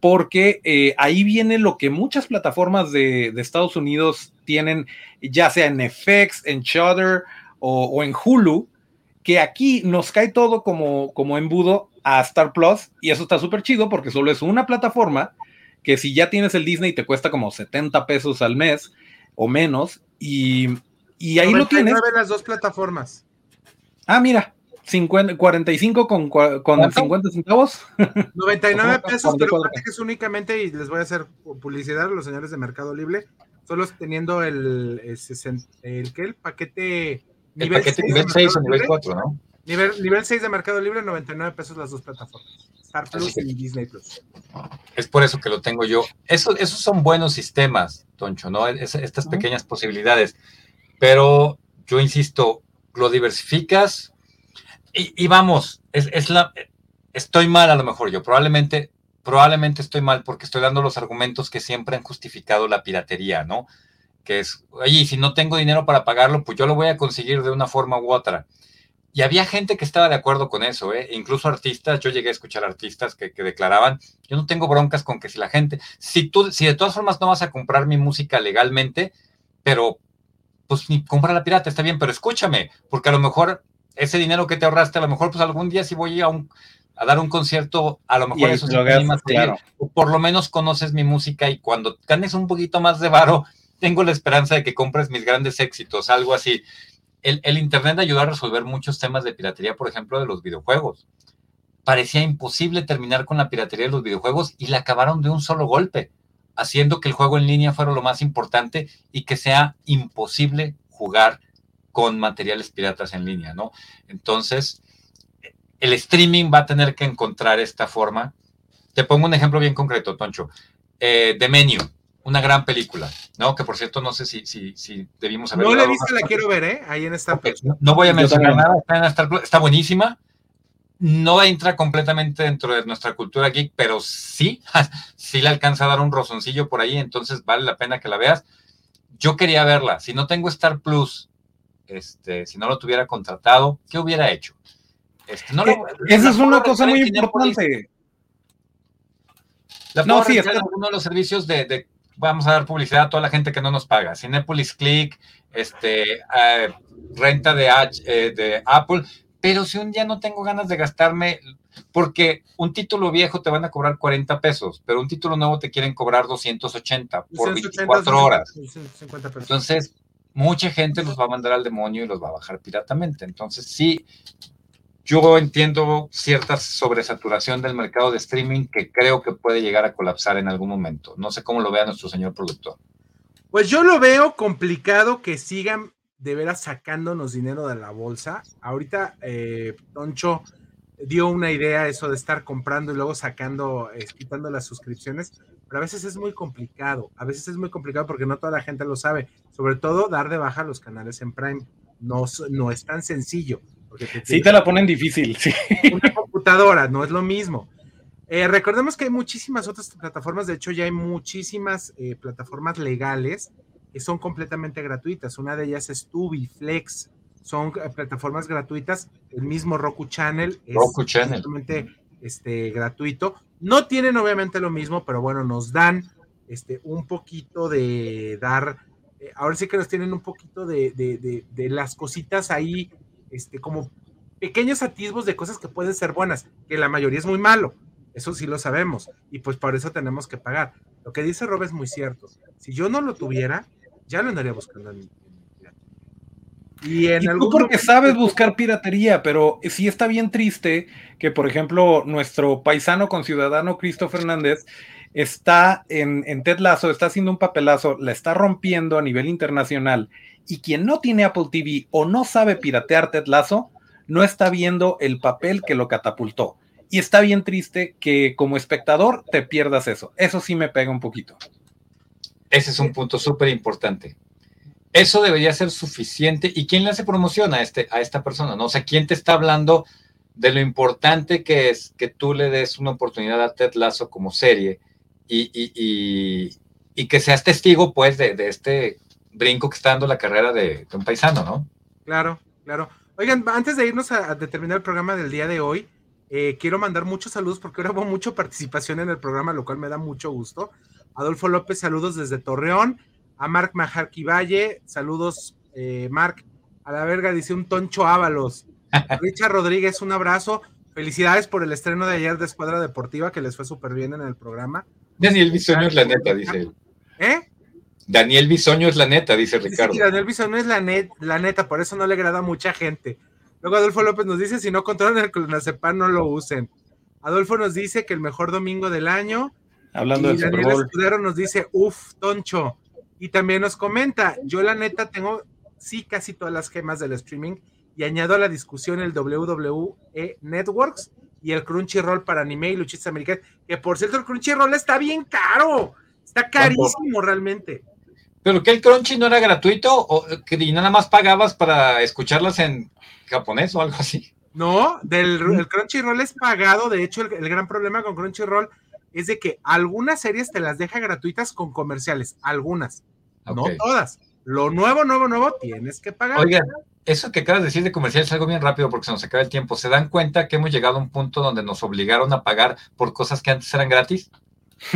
porque eh, ahí viene lo que muchas plataformas de, Estados Unidos tienen, ya sea en FX, en Shudder o, en Hulu, que aquí nos cae todo como, como embudo a Star Plus y eso está súper chido porque solo es una plataforma que si ya tienes el Disney te cuesta como 70 pesos al mes o menos y, ahí lo tienes. las dos plataformas. Ah, mira, 50, 45 con, con 50 centavos. 99 pesos, pero que es únicamente, y les voy a hacer publicidad a los señores de Mercado Libre, solo teniendo el, el, el paquete nivel, 6, o nivel 4, ¿no? Nivel, nivel 6 de Mercado Libre, 99 pesos las dos plataformas. Star Plus y Disney Plus. Es por eso que lo tengo yo. Eso, esos son buenos sistemas, Toncho, ¿no? estas pequeñas posibilidades. Pero yo insisto, lo diversificas y, vamos, es, la, estoy mal a lo mejor yo, probablemente, probablemente estoy mal porque estoy dando los argumentos que siempre han justificado la piratería, ¿no? Que es, oye, si no tengo dinero para pagarlo, pues yo lo voy a conseguir de una forma u otra. Y había gente que estaba de acuerdo con eso, ¿eh? incluso artistas, yo llegué a escuchar artistas que, declaraban, yo no tengo broncas con que si la gente, si tú, si de todas formas no vas a comprar mi música legalmente, pero pues ni compra la pirata, está bien, pero escúchame, porque a lo mejor ese dinero que te ahorraste, a lo mejor pues algún día si voy a, un, a dar un concierto, a lo mejor eso es más claro. o por lo menos conoces mi música y cuando ganes un poquito más de varo, tengo la esperanza de que compres mis grandes éxitos, algo así el, Internet ayudó a resolver muchos temas de piratería, por ejemplo, de los videojuegos. Parecía imposible terminar con la piratería de los videojuegos y la acabaron de un solo golpe, haciendo que el juego en línea fuera lo más importante y que sea imposible jugar con materiales piratas en línea, ¿no? Entonces, el streaming va a tener que encontrar esta forma. Te pongo un ejemplo bien concreto, Toncho. Eh, The Menu, una gran película, ¿no? Que por cierto, no sé si, si, si debimos haber. No la he visto, la quiero ver, ¿eh? Ahí en Star okay. no, voy a mencionar nada, está en Star Plus, está buenísima. No entra completamente dentro de nuestra cultura geek, pero sí, sí le alcanza a dar un rozoncillo por ahí, entonces vale la pena que la veas. Yo quería verla. Si no tengo Star Plus, este, si no lo tuviera contratado, ¿qué hubiera hecho? Este, no lo, Esa es una cosa muy importante. La no, sí, es uno de los servicios de, de, vamos a dar publicidad a toda la gente que no nos paga. Cinepolis Click, este, eh, renta de, eh, de Apple. Pero si un día no tengo ganas de gastarme, porque un título viejo te van a cobrar 40 pesos, pero un título nuevo te quieren cobrar 280 por 24 horas. Entonces, mucha gente los va a mandar al demonio y los va a bajar piratamente. Entonces, sí, yo entiendo cierta sobresaturación del mercado de streaming que creo que puede llegar a colapsar en algún momento. No sé cómo lo vea nuestro señor productor. Pues yo lo veo complicado que sigan de veras sacándonos dinero de la bolsa. Ahorita eh, Toncho dio una idea eso de estar comprando y luego sacando, eh, quitando las suscripciones, pero a veces es muy complicado, a veces es muy complicado porque no toda la gente lo sabe, sobre todo dar de baja los canales en Prime, no, no es tan sencillo. Porque sí, te la ponen difícil, sí. Una computadora, no es lo mismo. Eh, recordemos que hay muchísimas otras plataformas, de hecho ya hay muchísimas eh, plataformas legales que son completamente gratuitas. Una de ellas es Tubi, Flex, son eh, plataformas gratuitas. El mismo Roku Channel es Roku Channel. este, gratuito. No tienen obviamente lo mismo, pero bueno, nos dan este, un poquito de dar. Eh, ahora sí que nos tienen un poquito de, de, de, las cositas ahí, este, como pequeños atisbos de cosas que pueden ser buenas, que la mayoría es muy malo. Eso sí lo sabemos. Y pues por eso tenemos que pagar. Lo que dice Rob es muy cierto. Si yo no lo tuviera, ya lo andaría buscando en, y, en tú porque sabes buscar piratería, pero sí está bien triste que, por ejemplo, nuestro paisano con ciudadano Cristo Fernández está en, Ted Lasso, está haciendo un papelazo, la está rompiendo a nivel internacional, y quien no tiene Apple TV o no sabe piratear Ted Lasso, no está viendo el papel que lo catapultó. Y está bien triste que como espectador te pierdas eso. Eso sí me pega un poquito. Ese es un punto súper importante. Eso debería ser suficiente. ¿Y quién le hace promoción a, este, a esta persona? ¿no? O sea, ¿quién te está hablando de lo importante que es que tú le des una oportunidad a Ted Lasso como serie y, y, y, que seas testigo, pues, de, de, este brinco que está dando la carrera de, de, un paisano, ¿no? Claro, claro. Oigan, antes de irnos a, a terminar el programa del día de hoy, eh, quiero mandar muchos saludos porque ahora hubo mucha participación en el programa, lo cual me da mucho gusto. Adolfo López, saludos desde Torreón a Marc Majarqui Valle, saludos, eh, Marc, a la verga, dice un Toncho Ábalos. Richard Rodríguez, un abrazo. Felicidades por el estreno de ayer de Escuadra Deportiva, que les fue súper bien en el programa. Daniel Bisoño es la neta, dice él. ¿Eh? Daniel Bisoño es la neta, dice Ricardo. Sí, Daniel Bisoño es la, la neta, por eso no le agrada a mucha gente. Luego Adolfo López nos dice, si no controlan el clonazepam, no lo usen. Adolfo nos dice que el mejor domingo del año. Hablando y Daniel Escudero nos dice, uff, Toncho, y también nos comenta, yo la neta tengo sí casi todas las gemas del streaming y añado a la discusión el WWE Networks y el Crunchyroll para anime y luchitas americanas, que por cierto el Crunchyroll está bien caro, está carísimo realmente. Pero que el Crunchy no era gratuito o que nada más pagabas para escucharlas en japonés o algo así. No, del el Crunchyroll es pagado, de hecho el, el gran problema con Crunchyroll es de que algunas series te las deja gratuitas con comerciales, algunas, no todas. Lo nuevo, nuevo, nuevo, tienes que pagar. Oigan, eso que acabas de decir de comerciales es algo bien rápido porque se nos acaba el tiempo. ¿Se dan cuenta que hemos llegado a un punto donde nos obligaron a pagar por cosas que antes eran gratis?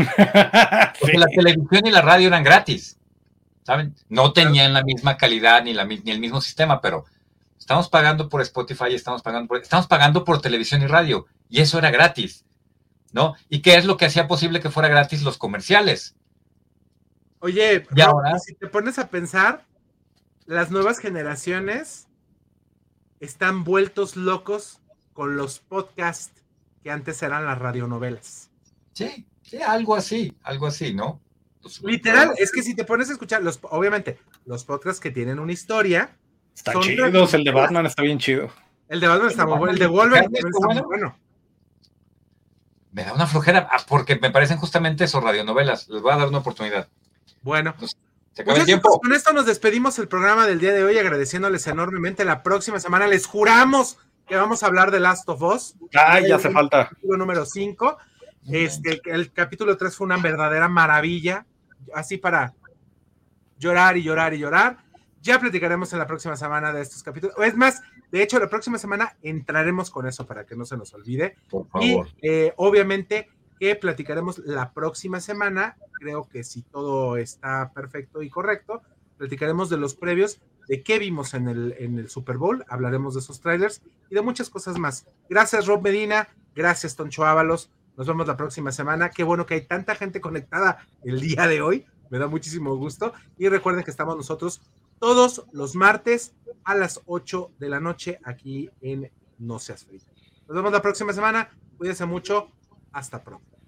Porque la televisión y la radio eran gratis, ¿saben? No tenían la misma calidad ni, la, ni el mismo sistema, pero estamos pagando por Spotify, estamos pagando por, estamos pagando por televisión y radio, y eso era gratis. ¿no? ¿Y qué es lo que hacía posible que fuera gratis los comerciales? Oye, ¿Y ahora? si te pones a pensar, las nuevas generaciones están vueltos locos con los podcasts que antes eran las radionovelas. Sí, sí, algo así, algo así, ¿no? Pues, Literal, es que si te pones a escuchar, los, obviamente, los podcasts que tienen una historia. Están chidos, el de Batman está bien chido. El de Batman está muy bueno. El de Wolverine está muy bueno. Me da una flojera, ah, porque me parecen justamente esos radionovelas. Les voy a dar una oportunidad. Bueno. Se acaba el tiempo. Con esto nos despedimos el programa del día de hoy, agradeciéndoles enormemente. La próxima semana les juramos que vamos a hablar de Last of Us. Ay, ya hace falta. Capítulo número 5. Este, el capítulo 3 fue una verdadera maravilla. Así para llorar y llorar y llorar. Ya platicaremos en la próxima semana de estos capítulos. Es más, de hecho, la próxima semana entraremos con eso para que no se nos olvide. Por favor. Y eh, obviamente que platicaremos la próxima semana. Creo que si todo está perfecto y correcto, platicaremos de los previos, de qué vimos en el, en el Super Bowl. Hablaremos de esos trailers y de muchas cosas más. Gracias, Rob Medina. Gracias, Toncho Ábalos. Nos vemos la próxima semana. Qué bueno que hay tanta gente conectada el día de hoy. Me da muchísimo gusto. Y recuerden que estamos nosotros todos los martes a las 8 de la noche aquí en No Seas Frío. Nos vemos la próxima semana. Cuídense mucho. Hasta pronto.